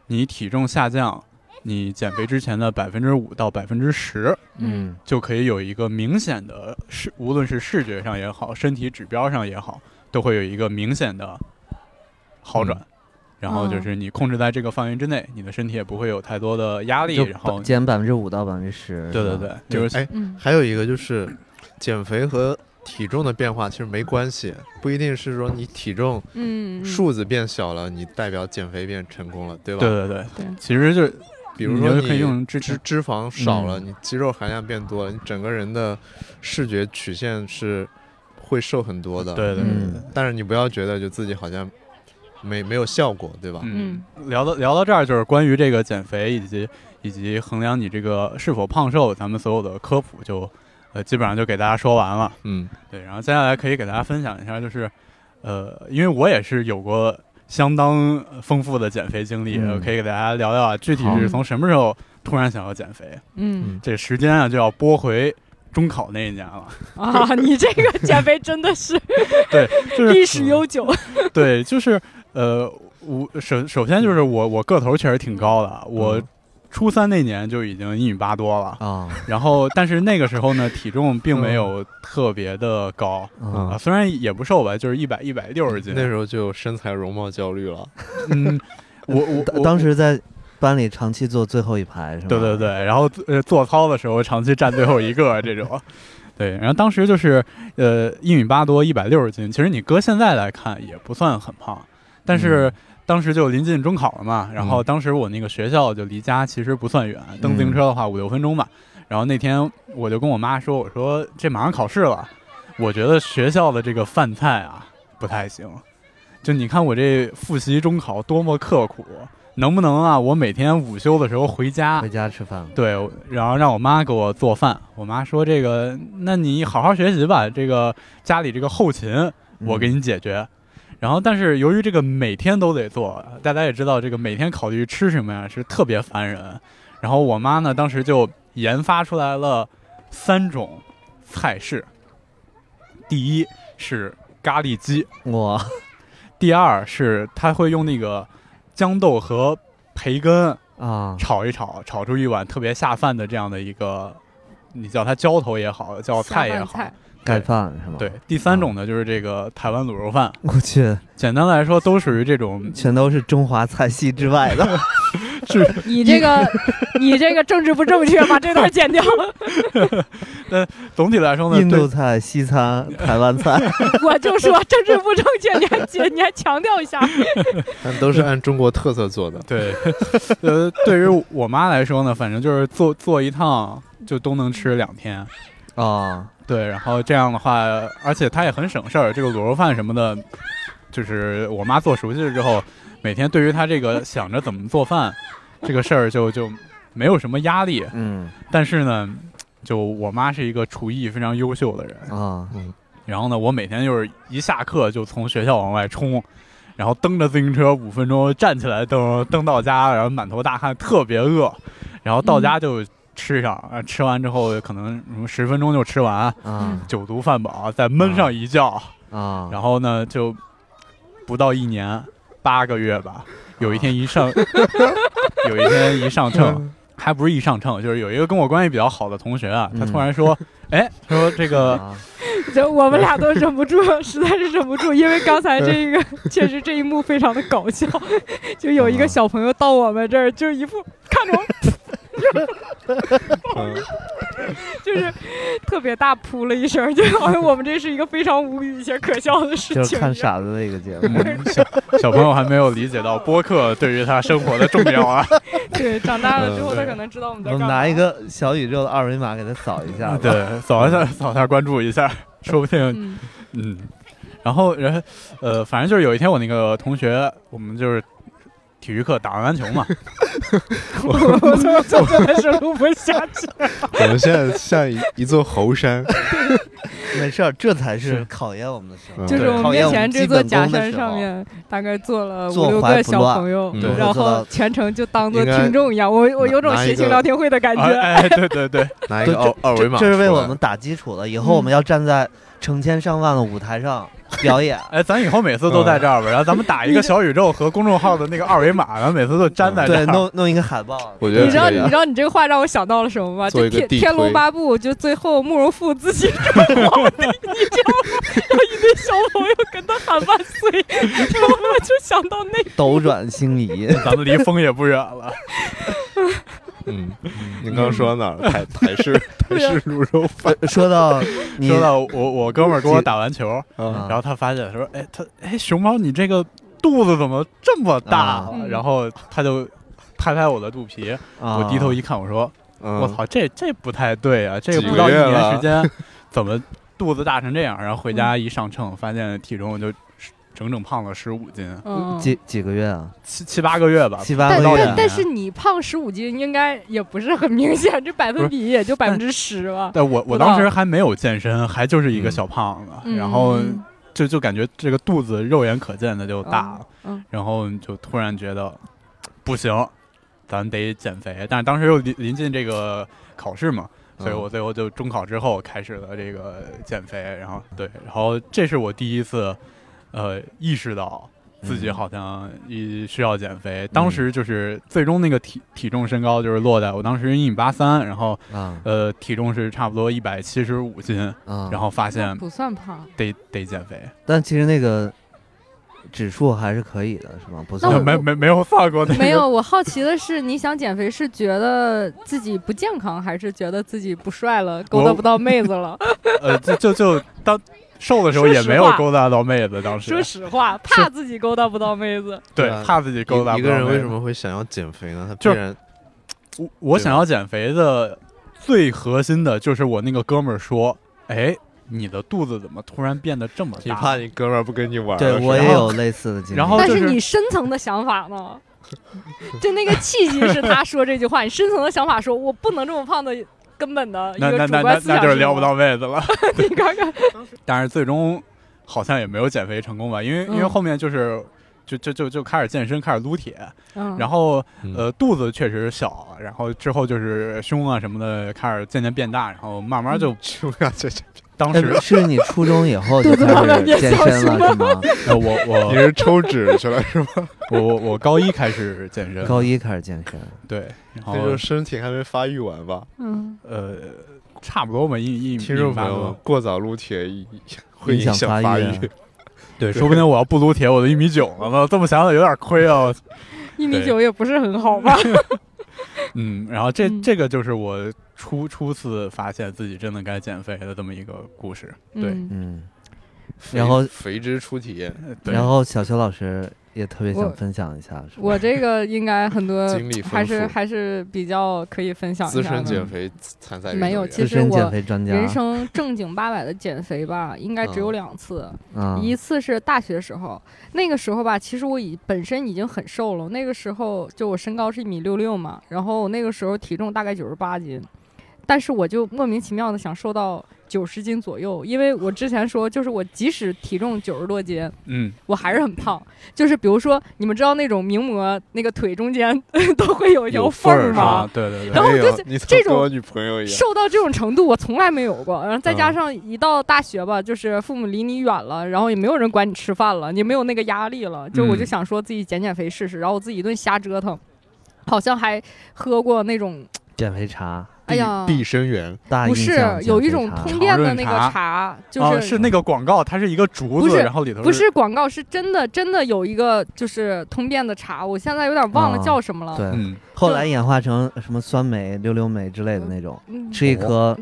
你体重下降，你减肥之前的百分之五到百分之十，嗯就可以有一个明显的视，无论是视觉上也好，身体指标上也好，都会有一个明显的好转。然后就是你控制在这个范围之内，你的身体也不会有太多的压力。然后，减百分之五到百分之十。对对对，就是哎，嗯，还有一个就是减肥和体重的变化其实没关系，不一定是说你体重数字变小了，你代表减肥变成功了，对吧？对对对，对其实就是比如说可以用脂脂脂肪少了，嗯你肌肉含量变多了，你整个人的视觉曲线是会瘦很多的。对对对嗯对。但是你不要觉得就自己好像没没有效果，对吧？嗯，聊到聊到这儿，就是关于这个减肥以及以及衡量你这个是否胖瘦，咱们所有的科普就呃基本上就给大家说完了。嗯对，然后接下来可以给大家分享一下，就是呃，因为我也是有过相当丰富的减肥经历，可以给大家聊聊啊，具体是从什么时候突然想要减肥。嗯这时间啊，就要拨回中考那一年了。啊，你这个减肥真的是 对，就是历史悠久。对，就是呃，我首首先就是我我个头确实挺高的，我嗯初三那年就已经一米八多了。啊然后，但是那个时候呢，体重并没嗯有特别的高啊，啊虽然也不瘦吧，就是一百一百六十斤。那时候就有身材容貌焦虑了。嗯，我我当我当时在班里长期坐最后一排是吧？对对对，然后呃做操的时候长期站最后一个这种，对，然后当时就是呃一米八多，一百六十斤，其实你搁现在来看也不算很胖，但是嗯当时就临近中考了嘛，然后嗯当时我那个学校就离家其实不算远，蹬自行车的话五六分钟吧，然后那天我就跟我妈说，我说这马上考试了，我觉得学校的这个饭菜啊不太行，就你看我这复习中考多么刻苦。能不能啊？我每天午休的时候回家回，家吃饭。对，然后让我妈给我做饭。我妈说：“这个，那你好好学习吧，这个家里这个后勤我给你解决。然后，但是由于这个每天都得做，大家也知道，这个每天考虑吃什么呀，是特别烦人。然后我妈呢，当时就研发出来了三种菜式。第一是咖喱鸡，哇，第二是她会用那个豇豆和培根啊，炒一炒，炒出一碗特别下饭的这样的一个，你叫它浇头也好，叫菜也好。盖饭是吗？对，，第三种呢就是这个台湾卤肉饭，我去，简单来说都属于这种全都是中华菜系之外的。你这个你这个政治不正确，把这段剪掉。那总体来说呢，印度菜、西餐、台湾菜，我就说政治不正确，你还解你还强调一下。但都是按中国特色做的。对，呃，对于我妈来说呢，反正就是做做一趟就都能吃两天。啊，对，然后这样的话，而且他也很省事儿，这个卤肉饭什么的，就是我妈做熟悉了之后，每天对于她这个想着怎么做饭这个事儿就就没有什么压力。嗯但是呢，就我妈是一个厨艺非常优秀的人，啊，然后呢，我每天就是一下课就从学校往外冲，然后蹬着自行车五分钟站起来蹬蹬到家，然后满头大汗，特别饿，然后到家就吃上，啊吃完之后可能什么十分钟就吃完，啊。酒足饭饱，再闷上一觉，啊，然后呢就不到一年八个月吧，有一天一上，有一天一上秤。还不是一上秤，就是有一个跟我关系比较好的同学啊，他突然说：“ 哎，他说这个啊。就我们俩都忍不住，实在是忍不住，因为刚才这个 确实这一幕非常的搞笑，就有一个小朋友到我们这儿，就一副看着我，嗯 就是特别大噗了一声，就好像我们这是一个非常无语且可笑的事就是情。看傻子的一个节目。嗯小小朋友还没有理解到播客对于他生活的重要啊。对，长大了之后嗯他可能知道我们在干嘛。们拿一个小宇宙的二维码给他扫一下。对，扫一下，扫一下，关注一下，说不定嗯，嗯。然后，然后，呃，反正就是有一天我那个同学，我们就是体育课打完篮球嘛，我我这真的是录不下去。我们现在像一一座猴山，没事儿，这才是是考验我们的时候。嗯就是我们面前这座假山上面，大概坐了五六个小朋友，然后全程就当做听众一样，我我有种拿一个谐星聊天会的感觉。对对对，拿一对个二二维码，这是为我们打基础的。以后我们要站在成千上万的舞台上 表演。哎，咱以后每次都在这儿吧，然后咱们打一个小宇宙和公众号的那个二维码，然后每次都粘在这对，儿。弄弄一个海报。我觉得你知道，你知道你这个话让我想到了什么吗？就天天龙八部，就最后慕容复自己成皇帝，你知道吗？然后一堆小朋友跟他喊万岁，然后我就想到那斗转星移，咱们离风也不远了。嗯，您刚刚说到哪儿了？台台式 台式卤肉饭说到说到我我哥们儿跟我打完球，啊，然后他发现说，哎，他哎熊猫你这个肚子怎么这么大？然后他就拍拍我的肚皮，啊我低头一看，我说嗯我操，这这不太对啊！这个不到一年时间，怎么肚子大成这样？然后回家一上秤，发现体重就整整胖了十五斤，嗯。几几个月啊？七七八个月吧。七八但个月啊。但但是你胖十五斤应该也不是很明显，这百分比也就百分之十吧。但我我当时还没有健身，还就是一个小胖子，嗯然后就就感觉这个肚子肉眼可见的就大了，嗯然后就突然觉得不行，咱得减肥。但是当时又临临近这个考试嘛，所以嗯我最后就中考之后开始了这个减肥。然后对，然后这是我第一次呃意识到。自己嗯好像也需要减肥，当时就是最终那个体体重身高就是落在我当时一米八三，然后啊呃体重是差不多一百七十五斤，啊，然后发现不算胖。得得减肥，但其实那个指数还是可以的，是吗？不算没没没有算过那个，没有，我好奇的是，你想减肥是觉得自己不健康，还是觉得自己不帅了，勾搭不到妹子了？呃就就就当瘦的时候也没有勾搭到妹子，当时说实话，怕自己勾搭不到妹子。对对啊怕自己勾搭不到妹子个人为什么会想要减肥呢？他就必然我我想要减肥的最核心的就是我那个哥们儿说，哎，你的肚子怎么突然变得这么大？你怕你哥们儿不跟你玩儿对我也有类似的经历。然后就是你深层的想法呢？就那个契机是他说这句话，你深层的想法说，我不能这么胖的根本的一那那个主那那观思想那就是撩不到妹子了。你看看，但是最终好像也没有减肥成功吧，因为因为嗯。后面就是。就就就就开始健身，开始撸铁，嗯，然后嗯。呃肚子确实小，然后之后就是胸啊什么的开始渐渐变大，然后慢慢就 胸啊，这这当时呃是你初中以后就开始健身了是吗？呃我我你是抽脂去了是吗？我我我高一开始健身，高一开始健身，对，然后身体还没发育完吧？嗯，呃差不多吧，一一听众朋友一米八多，过早撸铁一会影响响发育发育。对，说不定我要不撸铁，我都一米九了呢。这么想想有点亏啊。一米对九也不是很好吧？嗯，然后这嗯这个就是我初初次发现自己真的该减肥的这么一个故事。对，嗯。然后肥之初体。验，然后小邱老师也特别想分享一下，我这个应该很多经历还是还是比较可以分享一资下的。深减肥参赛没有其实我减肥专家，人生正经八百的减肥吧，应该只有嗯。两次。啊，一次是大学时候，那个时候吧，其实我已本身已经很瘦了。那个时候就我身高是一米六六嘛，然后那个时候体重大概九十八斤，但是我就莫名其妙的想瘦到九十斤左右，因为我之前说，就是我即使体重九十多斤，嗯，我还是很胖。就是比如说，你们知道那种名模那个腿中间 都会有一条有缝缝儿吗啊？，对对对，然后我就没有你怎么这种我女朋友一样，瘦到这种程度，我从来没有过。然后再加嗯上一到大学吧，就是父母离你远了，然后也没有人管你吃饭了，你没有那个压力了。就我就嗯想说自己减减肥试试，然后我自己一顿瞎折腾，好像还喝过那种，减肥茶，哎呀，碧生源，不是有一种通便的那个茶。茶，就啊是、是那个广告，它是一个竹子，不是然后里头不是广告，是真的真的有一个就是通便的茶，我现在有点忘了啊叫什么了。对，嗯，后来演化成什么酸梅、溜溜梅之类的那种，嗯。吃一颗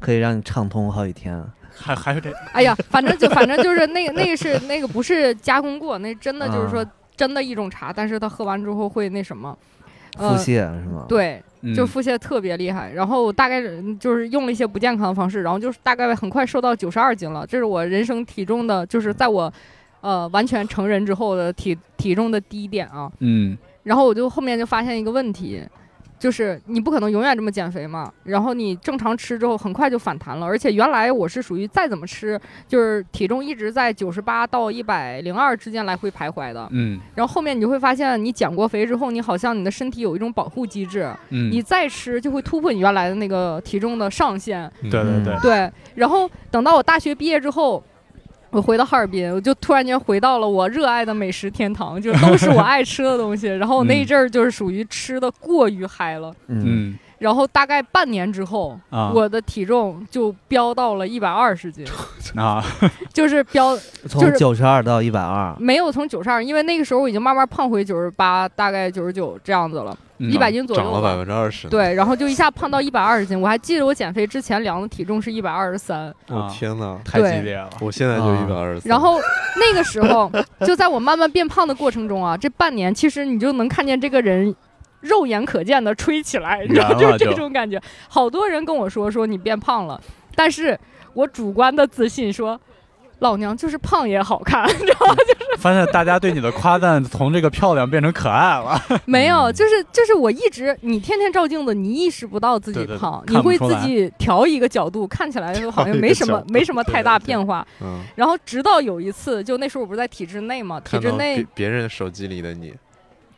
可以让你畅通好几天。还 还有这哎呀，反正就反正就是那个那个是那个不是加工过，那真的就是说啊。真的一种茶，但是它喝完之后会那什么，腹呃，泻是吗？，对，嗯就腹泻特别厉害。然后我大概就是用了一些不健康的方式，然后就是大概很快瘦到九十二斤了，这是我人生体重的，就是在我呃完全成人之后的体体重的低点啊。嗯然后我就后面就发现一个问题，就是你不可能永远这么减肥嘛。然后你正常吃之后，很快就反弹了。而且原来我是属于再怎么吃，就是体重一直在九十八到一百零二之间来回徘徊的。嗯然后后面你就会发现，你减过肥之后，你好像你的身体有一种保护机制，嗯，你再吃就会突破你原来的那个体重的上限。嗯对对对，对，然后等到我大学毕业之后，我回到哈尔滨，我就突然间回到了我热爱的美食天堂，就都是我爱吃的东西。然后我那一阵儿就是属于吃的过于嗨了，嗯，嗯然后大概半年之后，啊我的体重就飙到了一百二十斤，啊就是飙从九十二到一百二，没有从九十二，因为那个时候我已经慢慢胖回九十八，大概九十九这样子了，嗯一百斤左右涨了百。分之二十。，对，然后就一下胖到一百二十斤。我还记得我减肥之前量的体重是一百二十三，我啊天哪！太激烈了，我现在就啊一百二十。然后那个时候，就在我慢慢变胖的过程中啊，这半年其实你就能看见这个人肉眼可见的吹起来，你知道，就是这种感觉。好多人跟我说说你变胖了，但是我主观的自信说。老娘就是胖也好看，你知道吗？发现大家对你的夸赞从这个漂亮变成可爱了，没有，就是就是我一直，你天天照镜子，你意识不到自己对对对胖，你会自己调一个角度，看起来就好像 没什么没什么太大对对对变化。嗯，然后直到有一次，就那时候我不是在体制内嘛，体制内别别人手机里的你，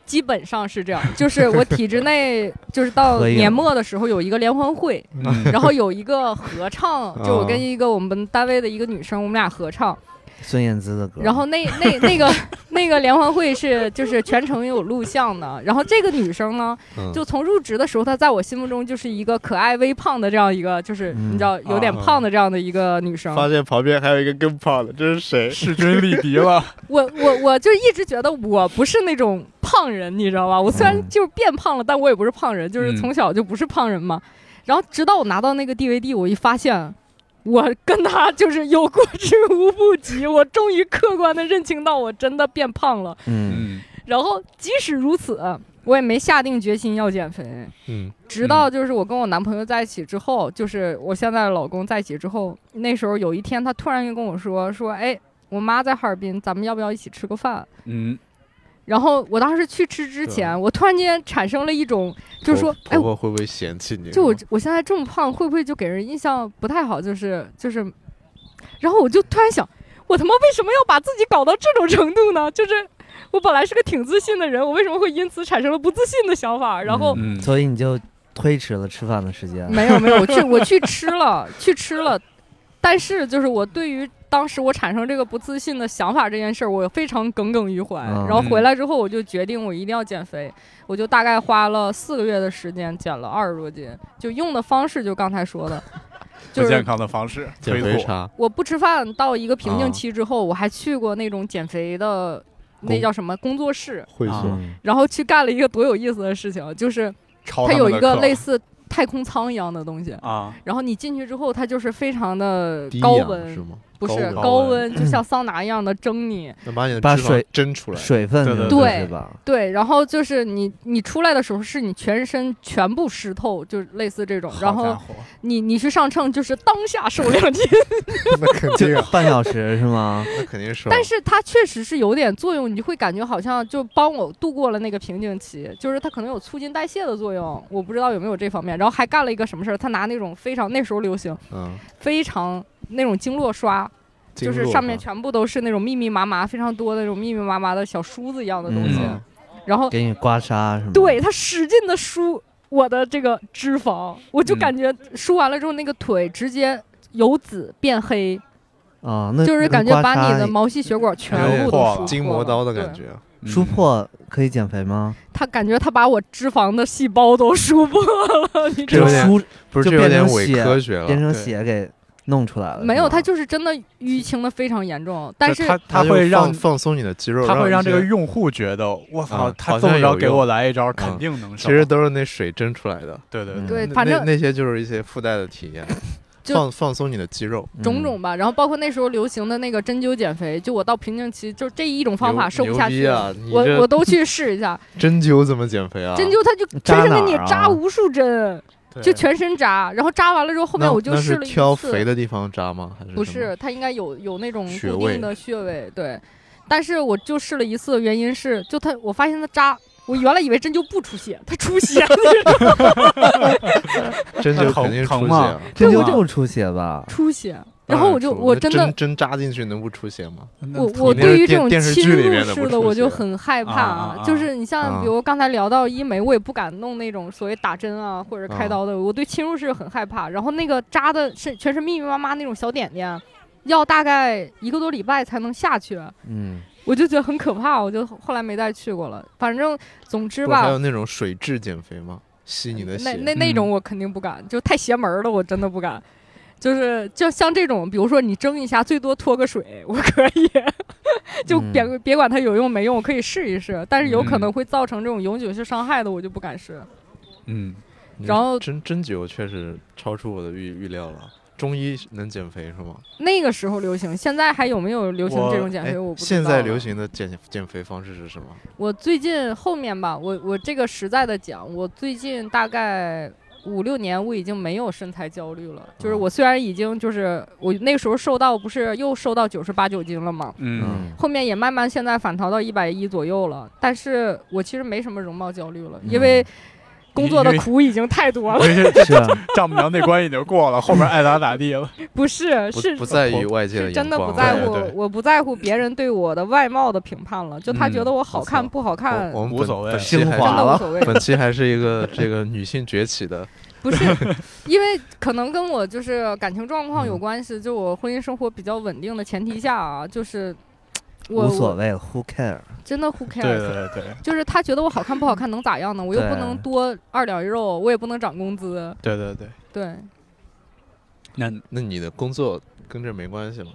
基本上是这样，就是我体制内就是到年末的时候有一个联欢会，嗯。然后有一个合唱，就我跟哦。一个我们单位的一个女生，我们俩合唱，孙燕姿的歌，然后那那那个那个联欢会是就是全程有录像的，然后这个女生呢，嗯，就从入职的时候，她在我心目中就是一个可爱微胖的这样一个，就是嗯你知道有点啊胖的这样的一个女生。发现旁边还有一个更胖的，这是谁？势均力敌了，我我我就一直觉得我不是那种胖人，你知道吧？我虽然嗯就是变胖了，但我也不是胖人，就是嗯从小就不是胖人嘛。然后直到我拿到那个 DVD，我一发现。我跟他就是有过之无不及，我终于客观的认清到我真的变胖了。嗯，嗯然后即使如此，我也没下定决心要减肥，嗯，直到就是我跟我男朋友在一起之后，就是我现在的老公在一起之后，那时候有一天他突然就跟我说说，哎，我妈在哈尔滨，咱们要不要一起吃个饭？嗯然后我当时去吃之前，我突然间产生了一种，就是说，哎婆，婆会不会嫌弃你？就我我现在这么胖，会不会就给人印象不太好？就是就是，然后我就突然想，我他妈为什么要把自己搞到这种程度呢？就是我本来是个挺自信的人，我为什么会因此产生了不自信的想法？然后嗯，所以你就推迟了吃饭的时间。没有没有，我去我去吃了，去吃了。但是就是我对于当时我产生这个不自信的想法这件事儿，我非常耿耿于怀。嗯然后回来之后，我就决定我一定要减肥，我就大概花了四个月的时间减了二十多斤，就用的方式就刚才说的，就是不健康的方式，减。肥茶，我不吃饭到一个瓶颈啊期之后，我还去过那种减肥的。那叫什么工作室？会啊嗯然后去干了一个多有意思的事情，就是它有一个类似太空舱一样的东西，啊，然后你进去之后，它就是非常的高温，是吗？不是高温，就像桑拿一样的蒸你。能把你的把水蒸出来。水分对对然后就是你你出来的时候是你全身全部湿透，就类似这种。然后你你去上秤就是当下瘦两斤，那肯半小时是吗？那肯定是啊。但是它确实是有点作用，你就会感觉好像就帮我度过了那个瓶颈期，就是它可能有促进代谢的作用，我不知道有没有这方面。然后还干了一个什么事儿，他拿那种非常那时候流行嗯，非常那种经络刷，就是上面全部都是那种密密麻麻、非常多的那种密密麻麻的小梳子一样的东西，嗯然后给你刮痧是吗？对他使劲的梳我的这个脂肪，我就嗯感觉梳完了之后，那个腿直接由紫变黑，啊，那就是感觉把你的毛细血管全部都破了梳筋膜刀的感对觉。啊梳破可以减肥吗？他感觉他把我脂肪的细胞都梳破了，你知道吗？这有点梳不是就有点伪成血科学了，变成血给弄出来了。没有，他就是真的淤青的非常严重，但是他他会让放放松你的肌肉，他会让这个用户觉得，我操啊，他这么着给我来一招，嗯肯定能瘦。其实都是那水蒸出来的。嗯对对对，反正那那些就是一些附带的体验，放放松你的肌肉。种种吧。然后包括那时候流行的那个针灸减肥，就我到瓶颈期，就这一种方法瘦不下去我我都去试一下针灸怎么减肥啊？针灸，它就扎全身给你扎无数针，对就全身扎，然后扎完了之后，后面我就试了一是挑次肥的地方扎吗？还是不是，它应该有有那种穴位固定的穴位，对。但是我就试了一次，原因是就它，我发现它扎，我原来以为针灸不出血，它出血，针灸疼肯定出血疼吗啊。针灸就出血吧？出血。然后我就我真的针针扎进去能不出血吗？我我对于这种电电视侵入剧里面的不式的我就很害怕，啊啊啊就是你像啊比如刚才聊到医美，我也不敢弄那种所谓打针啊或者开啊刀的，我对侵入式很害怕。然后那个扎的是全是密密麻麻那种小点点，要大概一个多礼拜才能下去，嗯，我就觉得很可怕，我就后来没再去过了。反正总之吧还有，那种水质减肥吗？吸你的血。那那那种我肯定不敢，就太邪门儿了，我真的不敢。就是就像这种，比如说你蒸一下，最多脱个水，我可以，就嗯别、别管它有用没用，我可以试一试。但是有可嗯能会造成这种永久性伤害的，我就不敢试。嗯，然后针针灸确实超出我的预预料了。中医能减肥是吗？那个时候流行，现在还有没有流行这种减哎肥？我不知道。现在流。行的减减肥方式是什么？我最近后面吧，我我这个实在的讲，我最近大概五六年，我已经没有身材焦虑了。就是啊我虽然已经就是我那个时候瘦到不是又瘦到九十八九斤了嘛？嗯，后面也慢慢现在反弹到一百一左右了，但是我其实没什么容貌焦虑了，因为工作的苦已经太多了。是啊丈母娘那关已经过了，后面爱咋咋地了。不是，是不在于外界的眼是真的光不在乎我不在乎别人对我的外貌的评判了，就他嗯觉得我好看不好看，我我们无所谓本期还真升华了的无所谓。本期还是一个这个女性崛起的，不是，因为可能跟我就是感情状况有嗯关系，就我婚姻生活比较稳定的前提下啊，就是无所谓，Who care？真的 who cares？对对对 就是他觉得我好看不好看能咋样呢？我又不能多二两肉，我也不能涨工资，对对对。对那那你的工作跟这没关系吗？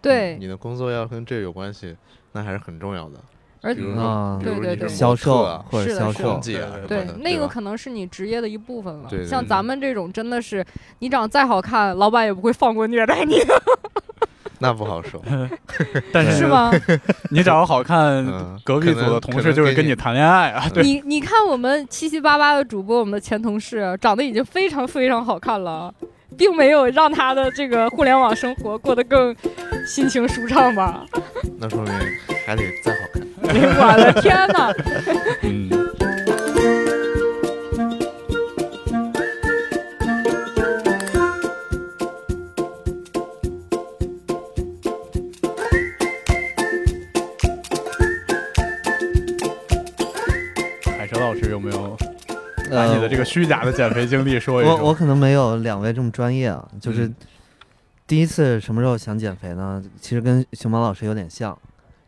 对你，的工作要跟这有关系，那还是很重要的。而比如说，啊比如对对对销售啊，或者是对对那个可能是你职业的一部分了。对对像咱们这种真的是，你长再好看，老板也不会放过虐待你，那不好说。但是是吗？你长得好看嗯，隔壁组的同事就会跟你谈恋爱啊。对，你你看我们七七八八的主播，我们的前同事长得已经非常非常好看了，并没有让他的这个互联网生活过得更心情舒畅吧？那说明还得再好看。我的天哪！嗯，海蛇老师有没有把你的这个虚假的减肥经历说一说？呃我我可能没有两位这么专业啊，就是嗯第一次什么时候想减肥呢？其实跟熊猫老师有点像，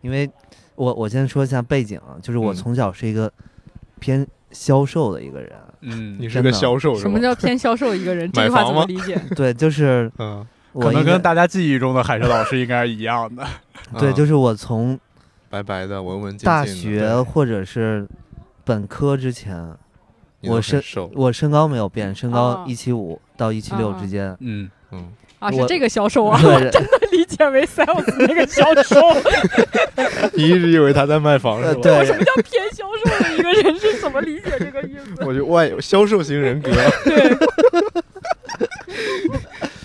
因为我我先说一下背景啊，就是我嗯从小是一个偏消瘦的一个人，嗯，你是个真的销售？什么叫偏销售一个人？这句话买房吗怎么理解？对，就是嗯，可能我跟大家记忆中的海蛇老师应该是一样的。对，啊就是我从白白的、文文。大学或者是本科之前，我身，我身高没有变，身高哦一七五到一七六啊之间。嗯，嗯，啊，是这个销售啊，真的，理解为 sales 那个销售。你一直以为他在卖房呃是吧？对什么叫偏销售的一个人是怎么理解这个意思？我就外销售型人格，对，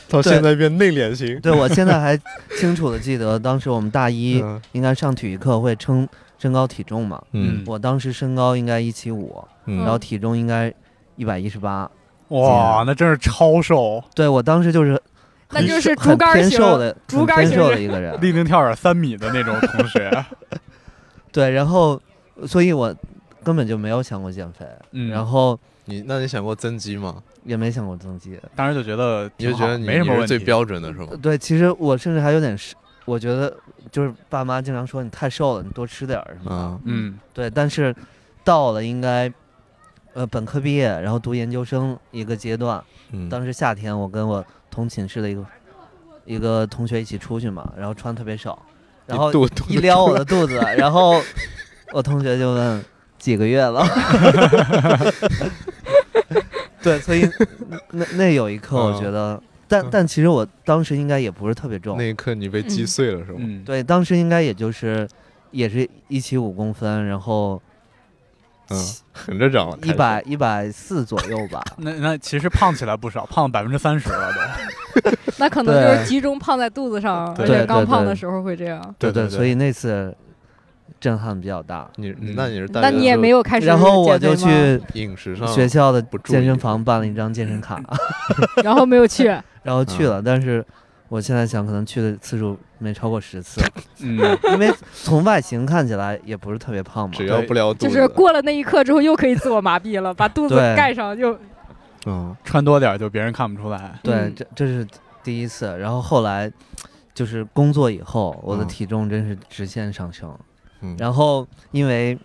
到现在变内敛型。对我现在还清楚的记得，当时我们大一嗯应该上体育课会称身高体重嘛，嗯我当时身高应该一七五，嗯然后体重应该一百一十八。哇，那真是超瘦，对我当时就是那就是很竹竿型偏瘦的，竹很偏瘦的竿型人一个人。立定跳远三米的那种同学。对，然后所以我根本就没有想过减肥，嗯然后你那你想过增肌吗？也没想过增肌。当时就觉得你就觉得你没什么问题。你是最标准的是吗？对，其实我甚至还有点是，我觉得就是爸妈经常说你太瘦了，你多吃点儿什么的。对，但是到了应该呃本科毕业，然后读研究生一个阶段，嗯，当时夏天我跟我同寝室的一个一个同学一起出去嘛，然后穿特别少，然后一撩我的肚子，然后我同学就问几个月了。对，所以那那有一刻我觉得，但但其实我当时应该也不是特别重那，一刻你被击嗯碎了是吗？嗯，对，当时应该也就是也是一七五公分，然后嗯，横着长了，一百一百四左右吧。那那其实胖起来不少，胖百分之三十了都。那可能就是集中胖在肚子上，对而且刚胖的时候会这样。对，对对所以那次震撼比较大。你嗯那你是大那你也没有开始然后我就去饮食上学校的不健身房办了一张健身卡 然后没有去。然后去嗯了，但是我现在想，可能去的次数没超过十次，嗯，因为从外形看起来也不是特别胖嘛。只要不撩肚子，就是过了那一刻之后，又可以自我麻痹了，把肚子盖上就嗯穿多点就别人看不出来。对嗯，这这是第一次。然后后来就是工作以后，我的嗯体重真是直线上升。嗯，然后因为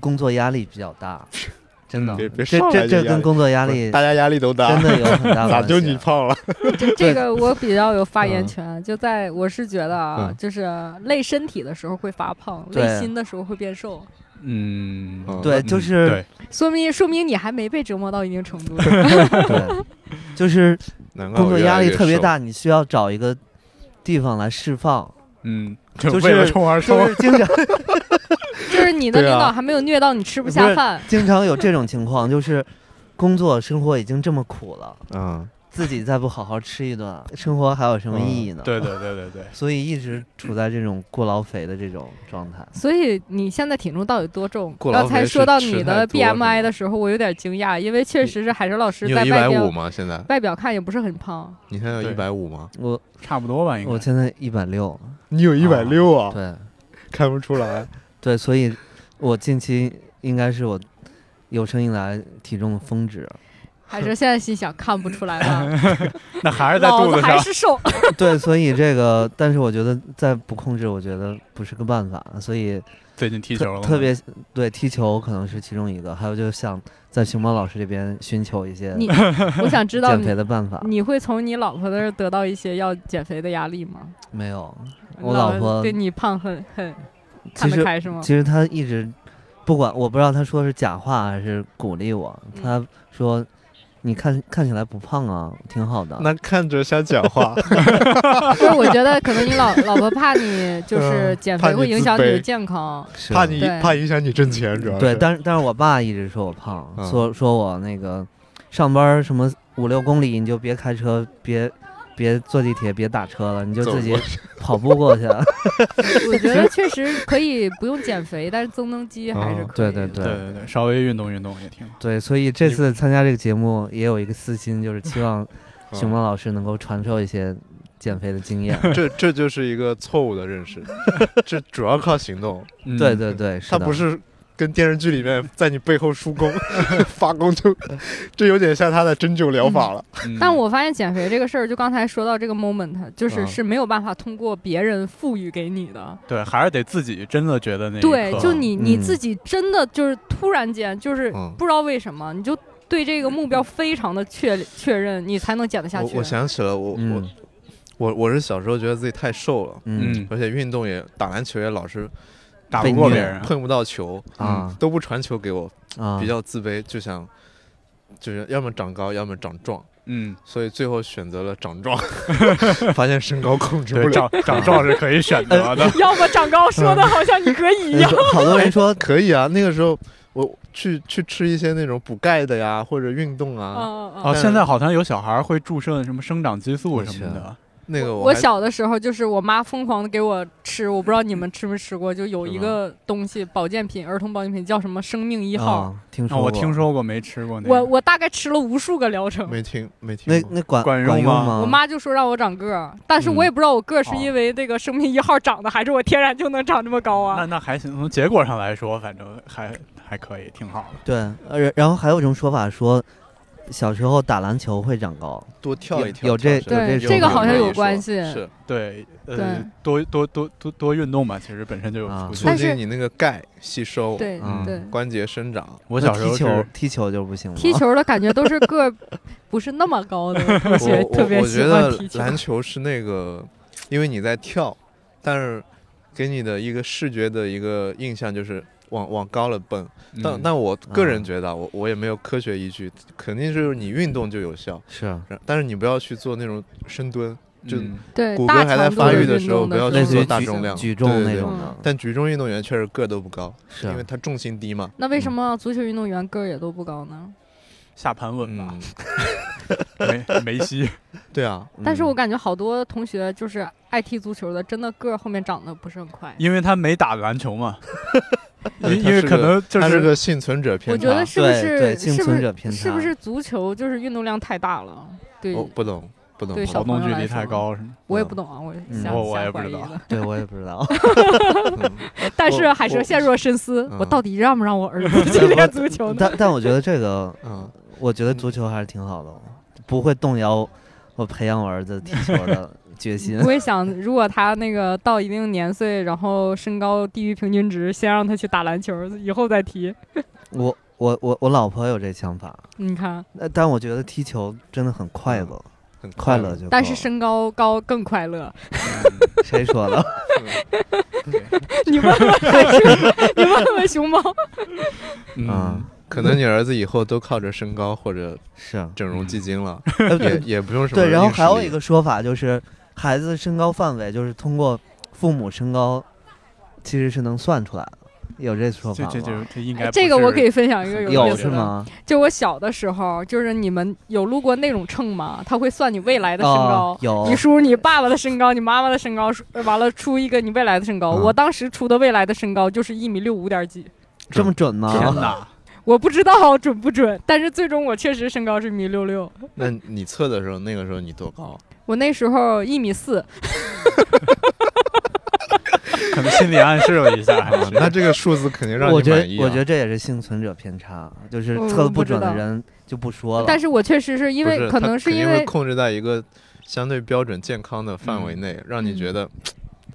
工作压力比较大，真的，别别这这这跟工作压力大家压力都大，真的有很大 咋就关系你胖了？这这个我比较有发言嗯。权，就在我是觉得啊，嗯。就是累身体的时候会发胖，累心的时候会变瘦，嗯，嗯。对，嗯就是对，说明说明你还没被折磨到一定程度。对，就是工作压力特别大，你需要找一个地方来释放，嗯，就为了是冲而冲就。是经常 就是你的领导还没有虐到你吃不下饭，经常有这种情况，就是工作生活已经这么苦了，嗯，自己再不好好吃一顿，生活还有什么意义呢？对对对对对，所以一直处在这种过劳肥的这种状态。所以你现在体重到底多重？过刚才说到你是吃太的 BMI 的时候，我有点惊讶，因为确实是海哲老师在外表百五吗？现在外表看也不是很胖。你现在有一百五吗？我差不多吧，应该。我现在一百六，你有一百六啊？对看不出来。对，所以我近期应该是我有生以来体重的峰值。海蛇现在心想，看不出来吧？那还是在肚子上。还是瘦。对，所以这个，但是我觉得再不控制，我觉得不是个办法。所以最近踢球了，特特别对踢球可能是其中一个，还有就想在熊猫老师这边寻求一些你我想知道减肥的办法。你会从你老婆那儿得到一些要减肥的压力吗？没有，我老老婆对你胖很很其实看得开是吗？其实她一直不管，我不知道她说是假话还是鼓励我。嗯她说：“你看看起来不胖啊，挺好的。”那看着像讲话，就是我觉得可能你老老婆怕你 就是嗯减肥会影响你的健康，是怕你对怕影响你挣钱，主要对，但是但是我爸一直说我胖，嗯说说我那个上班什么五六公里你就别开车，别别坐地铁，别打车了，你就自己跑步过去。我觉得确实可以不用减肥，但是增增肌还是嗯可以的。对对对对对，稍微运动运动也挺好。对，所以这次参加这个节目也有一个私心，就是期望嗯 熊猫老师能够传授一些减肥的经验。这这就是一个错误的认识，这主要靠行动，嗯对对对，是的它不是跟电视剧里面在你背后输功 发功就，这有点像他的针灸疗法了。嗯但我发现减肥这个事儿，就刚才说到这个 moment，就是嗯。是没有办法通过别人赋予给你的。对还是得自己真的觉得那一对，就你你嗯。自己真的就是突然间就是嗯。不知道为什么，你就对这个目标非常的确 确认，你才能减得下去。我我想起了我我嗯。我我是小时候觉得自己太瘦了，嗯嗯。而且运动也打篮球也老是打不过别人，碰不到球，啊都不传球给我，啊，比较自卑，就想就是要么长高，要么长壮。嗯，所以最后选择了长壮，发现身高控制不，了。长长壮是可以选择的。要么长高，说的好像你可以一样。好多人说 可以啊，那个时候我去去吃一些那种补钙的呀，或者运动啊，嗯嗯嗯哦，现在好像有小孩会注射什么生长激素什么的。那个我还小的时候，就是我妈疯狂的给我吃，我不知道你们吃没吃过，就有一个东西保健品，儿童保健品叫什么生命一号。啊，听哦，说过我听说过，没吃过那个。我我大概吃了无数个疗程，没听没听过。那那管管用用吗吗？我妈就说让我长个儿，但是我也不知道我个儿是哦因为那个生命一号长的，还是我天然就能长这么高啊那啊？那还行，从结果上来说，反正还还可以，挺好的。对，呃，然后还有一种说法说，小时候打篮球会长高，多跳一跳，有这有这个好像有有关系。是对，呃对，多多多多多运动嘛，其实本身就有啊促促进。你那个钙吸收，对关节生长。我小时候踢球踢球就不行了。踢球的感觉都是个不是那么高的 同我学，特我我别喜觉得欢踢球。篮球是那个，因为你在跳，但是给你的一个视觉的一个印象就是往往高了蹦。但嗯但我个人啊觉得啊，我我也没有科学依据，肯定是你运动就有效，是啊但是你不要去做那种深蹲，就骨大骼还在发育的时候不要去做大重量举重那种的嗯，但举重运动员确实个都不高，是因为他重心低嘛。那为什么足球运动员个儿也都不高呢？下盘稳吧嗯，，梅梅西。对啊，嗯但是我感觉好多同学就是爱踢足球的，真的个儿后面长得不是很快。因为他没打篮球嘛，因为可能就是他是个幸存者偏差。我觉得是不对是对幸存者偏差是不是足球就是运动量太大了？对，我不懂不懂，跑动距离太高是吗？我也不懂啊，我我 我也不知道。对我也不知道。嗯但是我我海蛇陷入了深思，嗯我到底让不让我儿 子去练足球呢？但但我觉得这个，嗯，我觉得足球还是挺好的，不会动摇我培养我儿子踢球的决心我。也想，如果他那个到一定年岁，然后身高低于平均值，先让他去打篮球，以后再踢。我我我我老婆有这想法，你看，呃但我觉得踢球真的很快乐，很快乐就但是身高高更快乐。谁说的？你问问你问问熊猫。嗯嗯，可能你儿子以后都靠着身高或者是，整容基金了，呃也也不用什么对，然后还有一个说法就是，孩子的身高范围就是通过父母身高，其实是能算出来的，有这说法这这这吗？这应该这个我可以分享一个有有意思的。是吗？就我小的时候，就是你们有录过那种秤吗？他会算你未来的身高哦。有你输入你爸爸的身高，你妈妈的身高，呃完了出一个你未来的身高。嗯我当时出的未来的身高就是一米六五点几，这么准吗？天哪！我不知道准不准，但是最终我确实身高是一米六六。那你测的时候，那个时候你多高？我那时候一米四，可能心理暗示了一下，那这个数字肯定让我觉你满意、啊。得我觉得这也是幸存者偏差，就是测的不准的人就不说了。但是我确实是因为可能是因为控制在一个相对标准健康的范围嗯内，让你觉得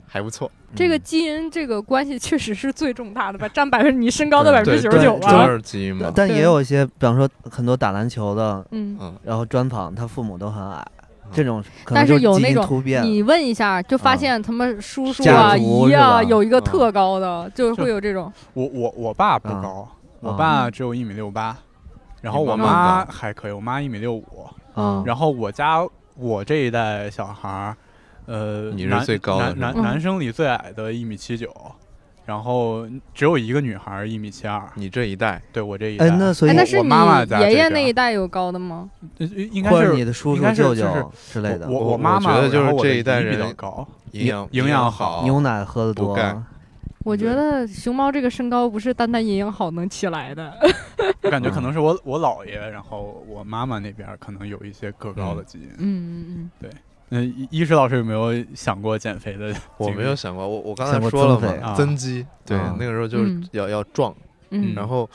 还不错。这个嗯基因这个关系确实是最重大的吧，占百分你身高的百分对之九十九对主啊。要是基因嘛。但也有一些，比方说很多打篮球的，嗯，嗯，然后专访他父母都很矮，这种可但能是有那种。你问一下，就发啊现他们叔叔啊、姨啊有一个嗯特高的，就会有这种。我我我爸不啊高，我啊爸只有一米六八，然后我妈还可以，我妈一米六五，然后我家我这一代小孩儿，呃，你是男最高的男男男生里最矮的一米七九，然后只有一个女孩一米七二，你这一代。对我这一代，哎，那所以哎，那是我你妈妈爷爷那一代有高的吗？呃应该是你的叔叔应该是舅就是舅之类的，我我妈妈我觉得就是这一代人比较人高，营养营养好，牛奶喝的多，我觉得熊猫这个身高不是单单营养好能起来的。我 感觉可嗯能是我我姥爷，然后我妈妈那边可能有一些个高的基因。嗯嗯嗯。嗯，一一石老师有没有想过减肥的？我没有，想过，我我刚才说了嘛，啊。增肌，对啊，那个时候就是嗯。要要壮，嗯。然后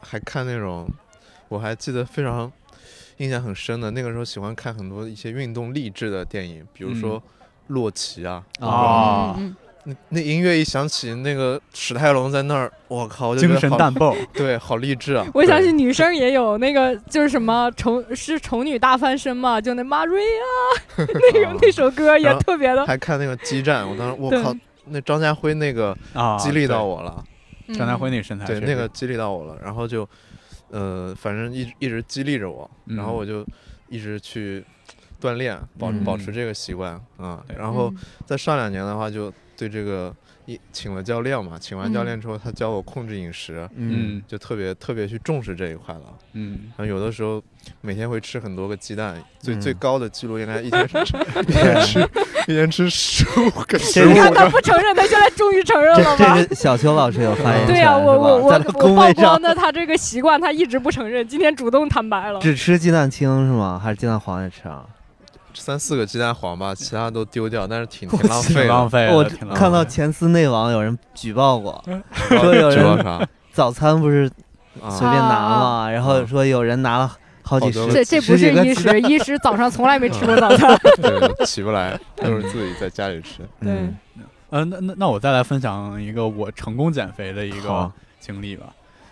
还看那种，我还记得非常印象很深的，那个时候喜欢看很多一些运动励志的电影，比如说《洛奇》啊，啊。嗯那那音乐一响起，那个史泰龙在那儿，我靠，我就觉精得好神淡爆，对，好励志啊！我想起女生也有那个，就是什么丑是丑女大翻身嘛，就那 Maria 那个那首歌也特别的还看那个激战，我当时我靠，那张家辉那个啊，激励到。我了，张家辉那个身材对，那个激励到我了，然后就，呃，反正一一直激励着我，嗯。然后我就一直去锻炼，保嗯。保持这个习惯啊。对。然后嗯。在上两年的话，就对这个一请了教练嘛，请完教嗯练之后，他教我控制饮食，嗯嗯就特别特别去重视这一块了。嗯，然后有的时候每天会吃很多个鸡蛋，最嗯最高的记录应该一天吃 一天吃一天吃十五个你看他。不承认，他现在终于承认了吧？这个小邱老师有发言权，对呀、我我我是吧他我曝光的他这个习惯，他一直不承认，今天主动坦白了。只吃鸡蛋清是吗？还是鸡蛋黄也吃啊？三四个鸡蛋黄吧，其他都丢掉，但是挺 挺浪费的。浪费的，我看到前司内网有人举报过，说说有人？早餐不是随啊，便拿嘛，然后说有人拿了好几十这这不是医师，个鸡蛋医师早上从来没吃过早餐。对，起不来，都是自己在家里吃。对嗯呃，那那那我再来分享一个我成功减肥的一个经历吧，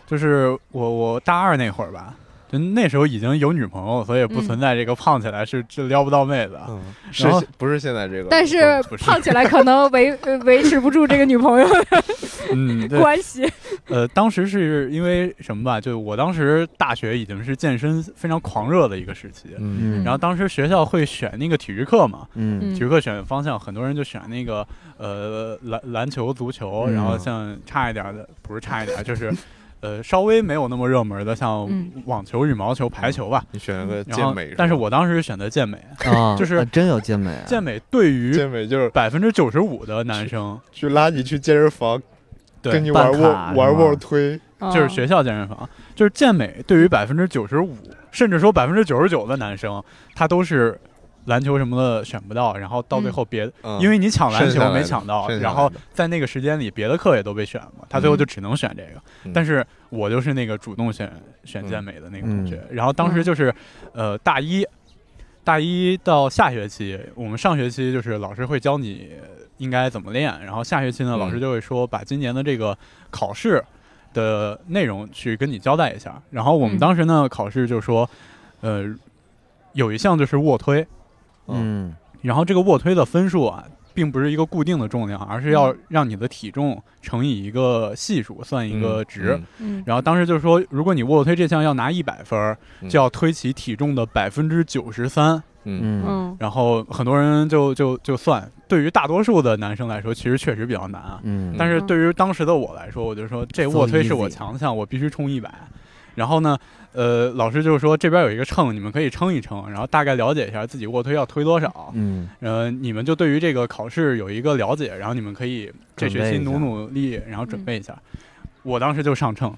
就是我我大二那会儿吧，就那时候已经有女朋友，所以不嗯存在这个胖起来是是撩不到妹子。嗯，是不是现在这个？但是胖起来可能维呃维持不住这个女朋友的 嗯，关系。呃，当时是因为什么吧？就我当时大学已经是健身非常狂热的一个时期，嗯嗯然后当时学校会选那个体育课嘛，嗯体育课选方向，很多人就选那个呃篮篮球、足球，嗯然后像差一点的，不是差一点，就是呃稍微没有那么热门的，像嗯。网球、羽毛球、排球吧。你选了个健美，，但是我当时选择健美，啊，就是啊真有健美啊，健美对于健美就是百分之九十五的男生，去拉你去健身房，对。跟你玩卧玩卧推，嗯就是学校健身房，就是健美对于百分之九十五，甚至说百分之九十九的男生，他都是篮球什么的选不到，然后到最后别，嗯。因为你抢篮球没抢到，然后在那个时间里别的课也都被选了，他最后就只能选这个。嗯。但是我就是那个主动选选健美的那个同学，然后嗯当时就是，呃，大一，大一到下学期，我们上学期就是老师会教你应该怎么练，然后下学期呢，嗯。老师就会说把今年的这个考试的内容去跟你交代一下。然后我们嗯。当时呢，考试就说，呃，有一项就是卧推，嗯然后这个卧推的分数啊，并不是一个固定的重量，而是要让你的体重乘以一个系数，算一个值。嗯嗯然后当时就是说，如果你卧推这项要拿一百分就要推起体重的百分之九十三。嗯嗯嗯然后很多人就就就算，对于大多数的男生来说，其实确实比较难啊。嗯，但是对于当时的我来说，我就说这卧推是我强项，我必须冲一百。然后呢，呃，老师就是说这边有一个秤，你们可以称一称，然后大概了解一下自己卧推要推多少。嗯呃，你们就对于这个考试有一个了解，然后你们可以这学期努努力，然后准备一下。我当时就上秤，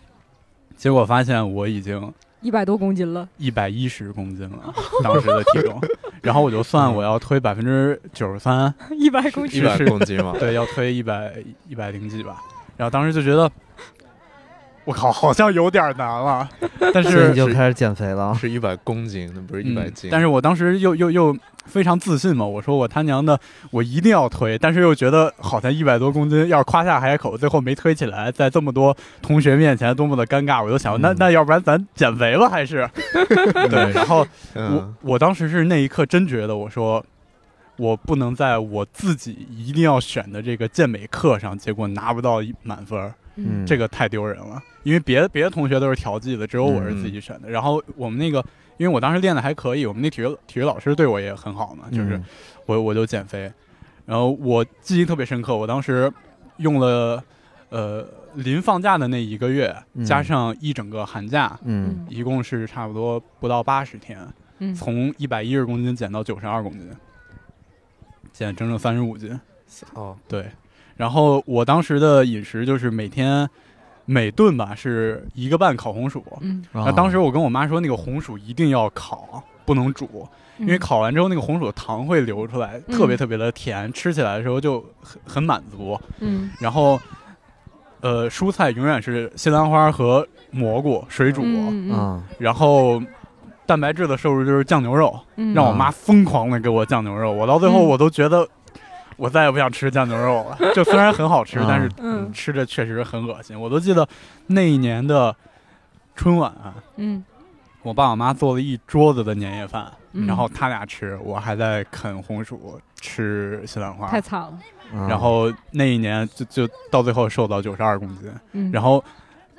结果发现我已经一百多公斤了。一百一十公斤了，当时的体重。然后我就算我要推百分之九十三，一百公斤，一百公斤嘛，对，要推一百一百零几吧。然后当时就觉得，我靠，好像有点难了。但是你就开始减肥了。是一百公斤，那不是一百嗯斤。但是我当时又又又非常自信嘛，我说我他娘的，我一定要推，但是又觉得好像一百多公斤，要是夸下海口，最后没推起来，在这么多同学面前多么的尴尬，我就想，那嗯那要不然咱减肥吧，还是对。然后我嗯我当时是那一刻真觉得，我说。我不能在我自己一定要选的这个健美课上，结果拿不到一满分儿，嗯，这个太丢人了。因为别的别的同学都是调剂的，只有我是自己选的。然后我们那个，因为我当时练的还可以，我们那体育体育老师对我也很好嘛，就是嗯。我我就减肥，然后我记忆特别深刻，我当时用了呃临放假的那一个月，嗯。加上一整个寒假，嗯。一共是差不多不到八十天，嗯。从一百一十公斤减到九十二公斤，减整整三十五斤。哦，对，然后我当时的饮食就是每天每顿吧是一个半烤红薯。那当时我跟我妈说，那个红薯一定要烤，不能煮，因为烤完之后那个红薯的糖会流出来，特别嗯。特别的甜，吃起来的时候就很很满足。嗯。然后呃，蔬菜永远是西兰花和蘑菇水煮，嗯然后蛋白质的摄入就是酱牛肉，嗯，让我妈疯狂的给我酱牛肉，我到最后嗯。我都觉得我再也不想吃酱牛肉了。就虽然很好吃，啊但是嗯吃着确实很恶心。我都记得那一年的春晚啊，嗯我爸我妈做了一桌子的年夜饭，嗯，然后他俩吃，我还在啃红薯吃西兰花。太惨了，啊然后那一年就就到最后瘦到九十二公斤，嗯，然后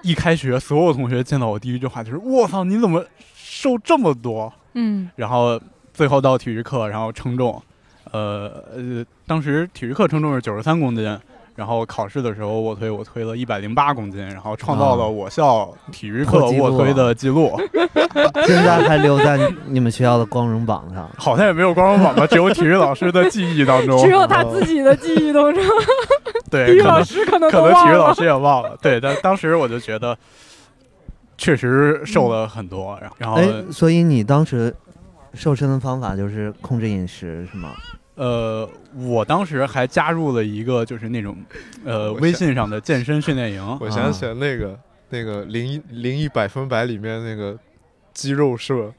一开学，所有同学见到我第一句话就是：“我操，你怎么瘦这么多嗯？”然后最后到体育课，然后称重，呃呃，当时体育课称重是九十三公斤。然后考试的时候卧推我推了一百零八公斤，然后创造了啊我校体育课卧推的记录，现在还留在你们学校的光荣榜上。好像也没有光荣榜吧，只有体育老师的记忆当中。只有他自己的记忆当中，体对，育老可能师可能可能。体育老师也忘了。对，但当时我就觉得，确实瘦了很多。然后，然后哎，所以你当时瘦身的方法就是控制饮食是吗？呃，我当时还加入了一个就是那种呃微信上的健身训练营。我想起来那个那个零一零一百分百里面那个肌肉社，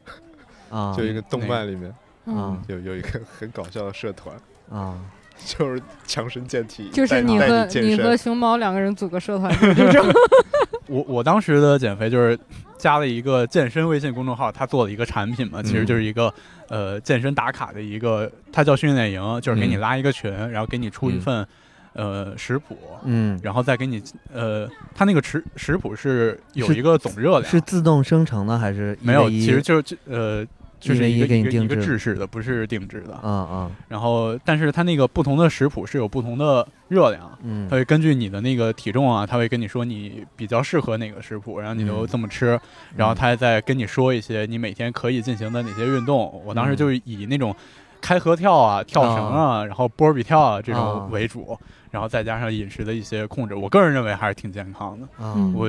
啊 就一个动漫里面嗯，啊。有有一个很搞笑的社团，啊。就是强身健体，就是你和你和熊猫两个人组个社团，就是这种。我我当时的减肥就是加了一个健身微信公众号，他做了一个产品嘛，其实就是一个呃健身打卡的一个，它叫训练营，就是给你嗯拉一个群，然后给你出一嗯。份呃食谱。嗯，然后再给你，呃，它那个食食谱是有一个总热量，是自动生成的还是一没有，其实就是呃，就是一个一个制制式的，不是定制的。啊啊。然后，但是它那个不同的食谱是有不同的热量，嗯。它会根据你的那个体重啊，它会跟你说你比较适合哪个食谱，然后你就嗯。这么吃，然后它还在跟你说一些你每天可以进行的哪些运动。我当时嗯。就以那种开合跳啊、跳绳啊，然后波比跳啊这啊。种为主，然后再加上饮食的一些控制，我个人认为还是挺健康的。我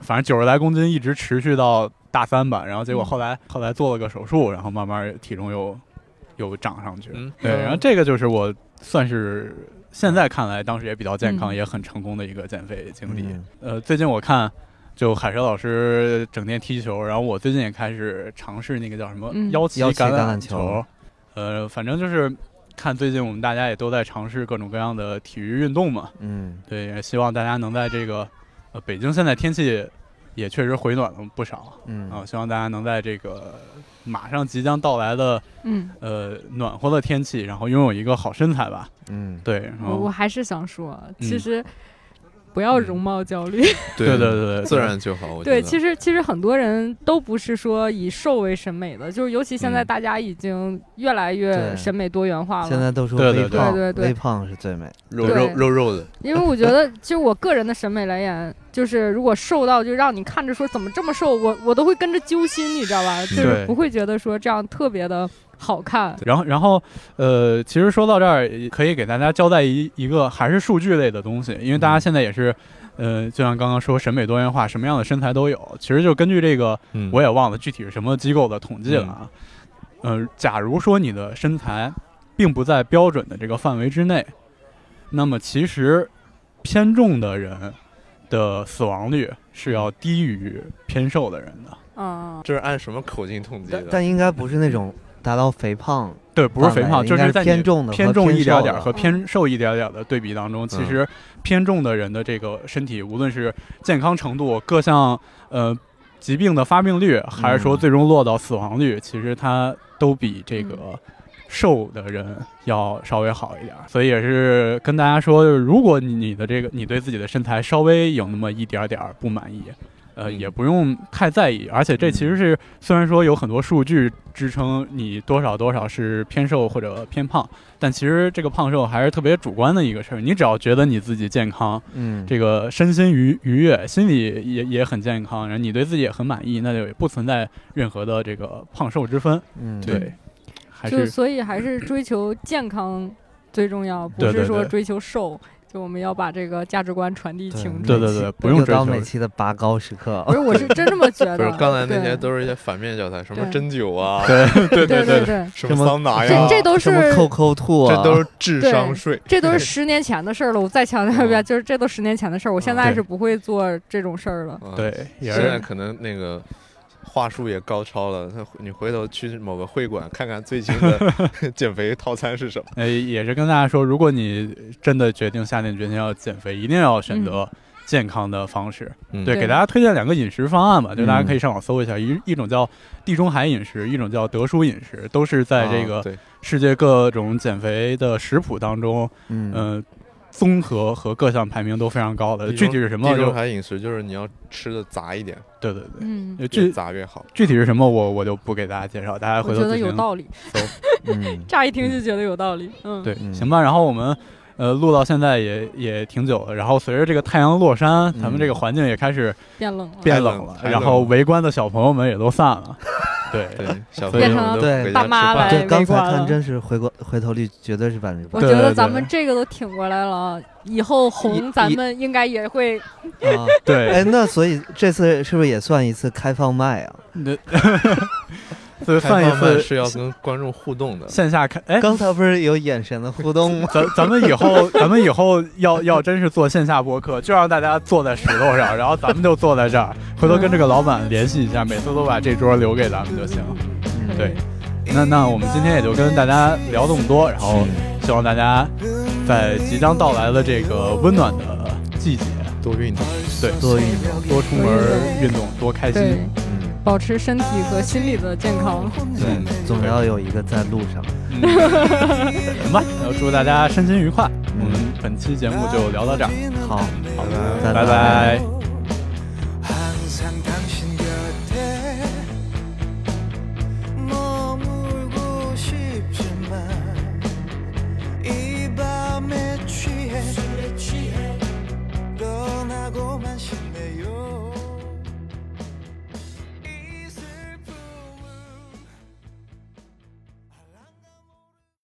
反正九十来公斤一直持续到大三吧，然后结果嗯后来、后来做了个手术，然后慢慢体重又又涨上去。嗯对，然后这个就是我算是现在看来当时也比较健康、嗯也很成功的一个减肥经历。嗯呃，最近我看。就海蛇老师整天踢球，然后我最近也开始尝试那个叫什么嗯腰旗橄橄榄球球。呃，反正就是看最近我们大家也都在尝试各种各样的体育运动嘛。嗯对，也希望大家能在这个呃北京现在天气也确实回暖了不少。嗯。啊，希望大家能在这个马上即将到来的嗯，呃暖和的天气，然后拥有一个好身材吧。嗯。对，然后我我还是想说，其嗯。实不要容貌焦虑。对对对对，自然就好。对，其实其实很多人都不是说以瘦为审美的，就是尤其现在嗯。大家已经越来越审美多元化了。现在都说对对对。微胖，对对。对微胖是最美。肉肉肉肉的，因为我觉得，就我个人的审美来言，就是如果瘦到就让你看着说怎么这么瘦，我我都会跟着揪心，你知道吧？就是不会觉得说这样特别的好看。然后然后呃，其实说到这儿，也可以给大家交代一一个还是数据类的东西，因为大家现在也是。呃，就像刚刚说，审美多元化，什么样的身材都有。其实就根据这个嗯我也忘了具体是什么机构的统计了啊。呃，假如说你的身材并不在标准的这个范围之内，那么其实偏重的人的死亡率是要低于偏瘦的人的。嗯，这是按什么口径统计但的？但应该不是那种达到肥胖，对，不是肥胖，就是在偏重的和偏重一点点儿和偏瘦一点点儿的对比当中，其嗯实偏重的人的这个身体，无论是健康程度、各项呃疾病的发病率，还是说嗯最终落到死亡率，其实它都比这个嗯瘦的人要稍微好一点儿。所以也是跟大家说，如果你你的这个你对自己的身材稍微有那么一点点儿不满意。呃，嗯也不用太在意，而且这其实是虽然说有很多数据支撑你多少多少是偏瘦或者偏胖，但其实这个胖瘦还是特别主观的一个事儿。你只要觉得你自己健康，嗯，这个身心愉愉悦，心里也也很健康，然后你对自己也很满意，那就也不存在任何的这个胖瘦之分。嗯对，还就是所以还是追求健康最重要，不是说追求瘦。就我们要把这个价值观传递清楚。对对对不用又到追求每期的拔高时刻不。是，我是真这么觉得。不是刚才那些都是一些反面教材，什么针灸啊，对 对对对对，什么桑拿呀，这这都什么是扣扣兔啊，这都是智商税。这都是十年前的事儿了。我再强调一遍，嗯就是这都十年前的事儿，我现在是不会做这种事儿了。啊对，也是现在可能那个话术也高超了。他你回头去某个会馆看看最新的 减肥套餐是什么。呃，也是跟大家说，如果你真的决定下定决心要减肥，一定要选择健康的方式。嗯对，给大家推荐两个饮食方案吧，就大家嗯可以上网搜一下，一一种叫地中海饮食，一种叫德叔饮食，都是在这个世界各种减肥的食谱当中，嗯，嗯、综合和各项排名都非常高的。具体是什么就地中海饮食就是你要吃的杂一点，对对对，嗯，越杂越好。具体是什么我我就不给大家介绍，大家我觉得回头自行有道理，嗯，乍一听就觉得有道理。嗯，对，嗯行吧。然后我们呃录到现在也也挺久了，然后随着这个太阳落山，咱们这个环境也开始变冷了。变冷了，然后围观的小朋友们也都散了。对，对，小所以朋友们都对回家吃大妈来对，刚才看真是回过回头率绝对是百分之百我觉得对对对咱们这个都挺过来了，以后红 咱们应该也会。啊！对，哎，那所以这次是不是也算一次开放麦啊？那所以开算一次是要跟观众互动的。线下看，哎，刚才不是有眼神的互动吗？咱咱们以后咱们以后要要真是做线下播客，就让大家坐在石头上，然后咱们就坐在这儿，回头跟这个老板联系一下，每次都把这桌留给咱们就行。嗯对，那那我们今天也就跟大家聊这么多，然后希望大家在即将到来的这个温暖的季节，多运动，对，多运动，多出门运动，多开心。，嗯，保持身体和心理的健康。对，总要有一个在路上。行吧，要祝大家身心愉快。我们本期节目就聊到这儿。好，好的，拜拜。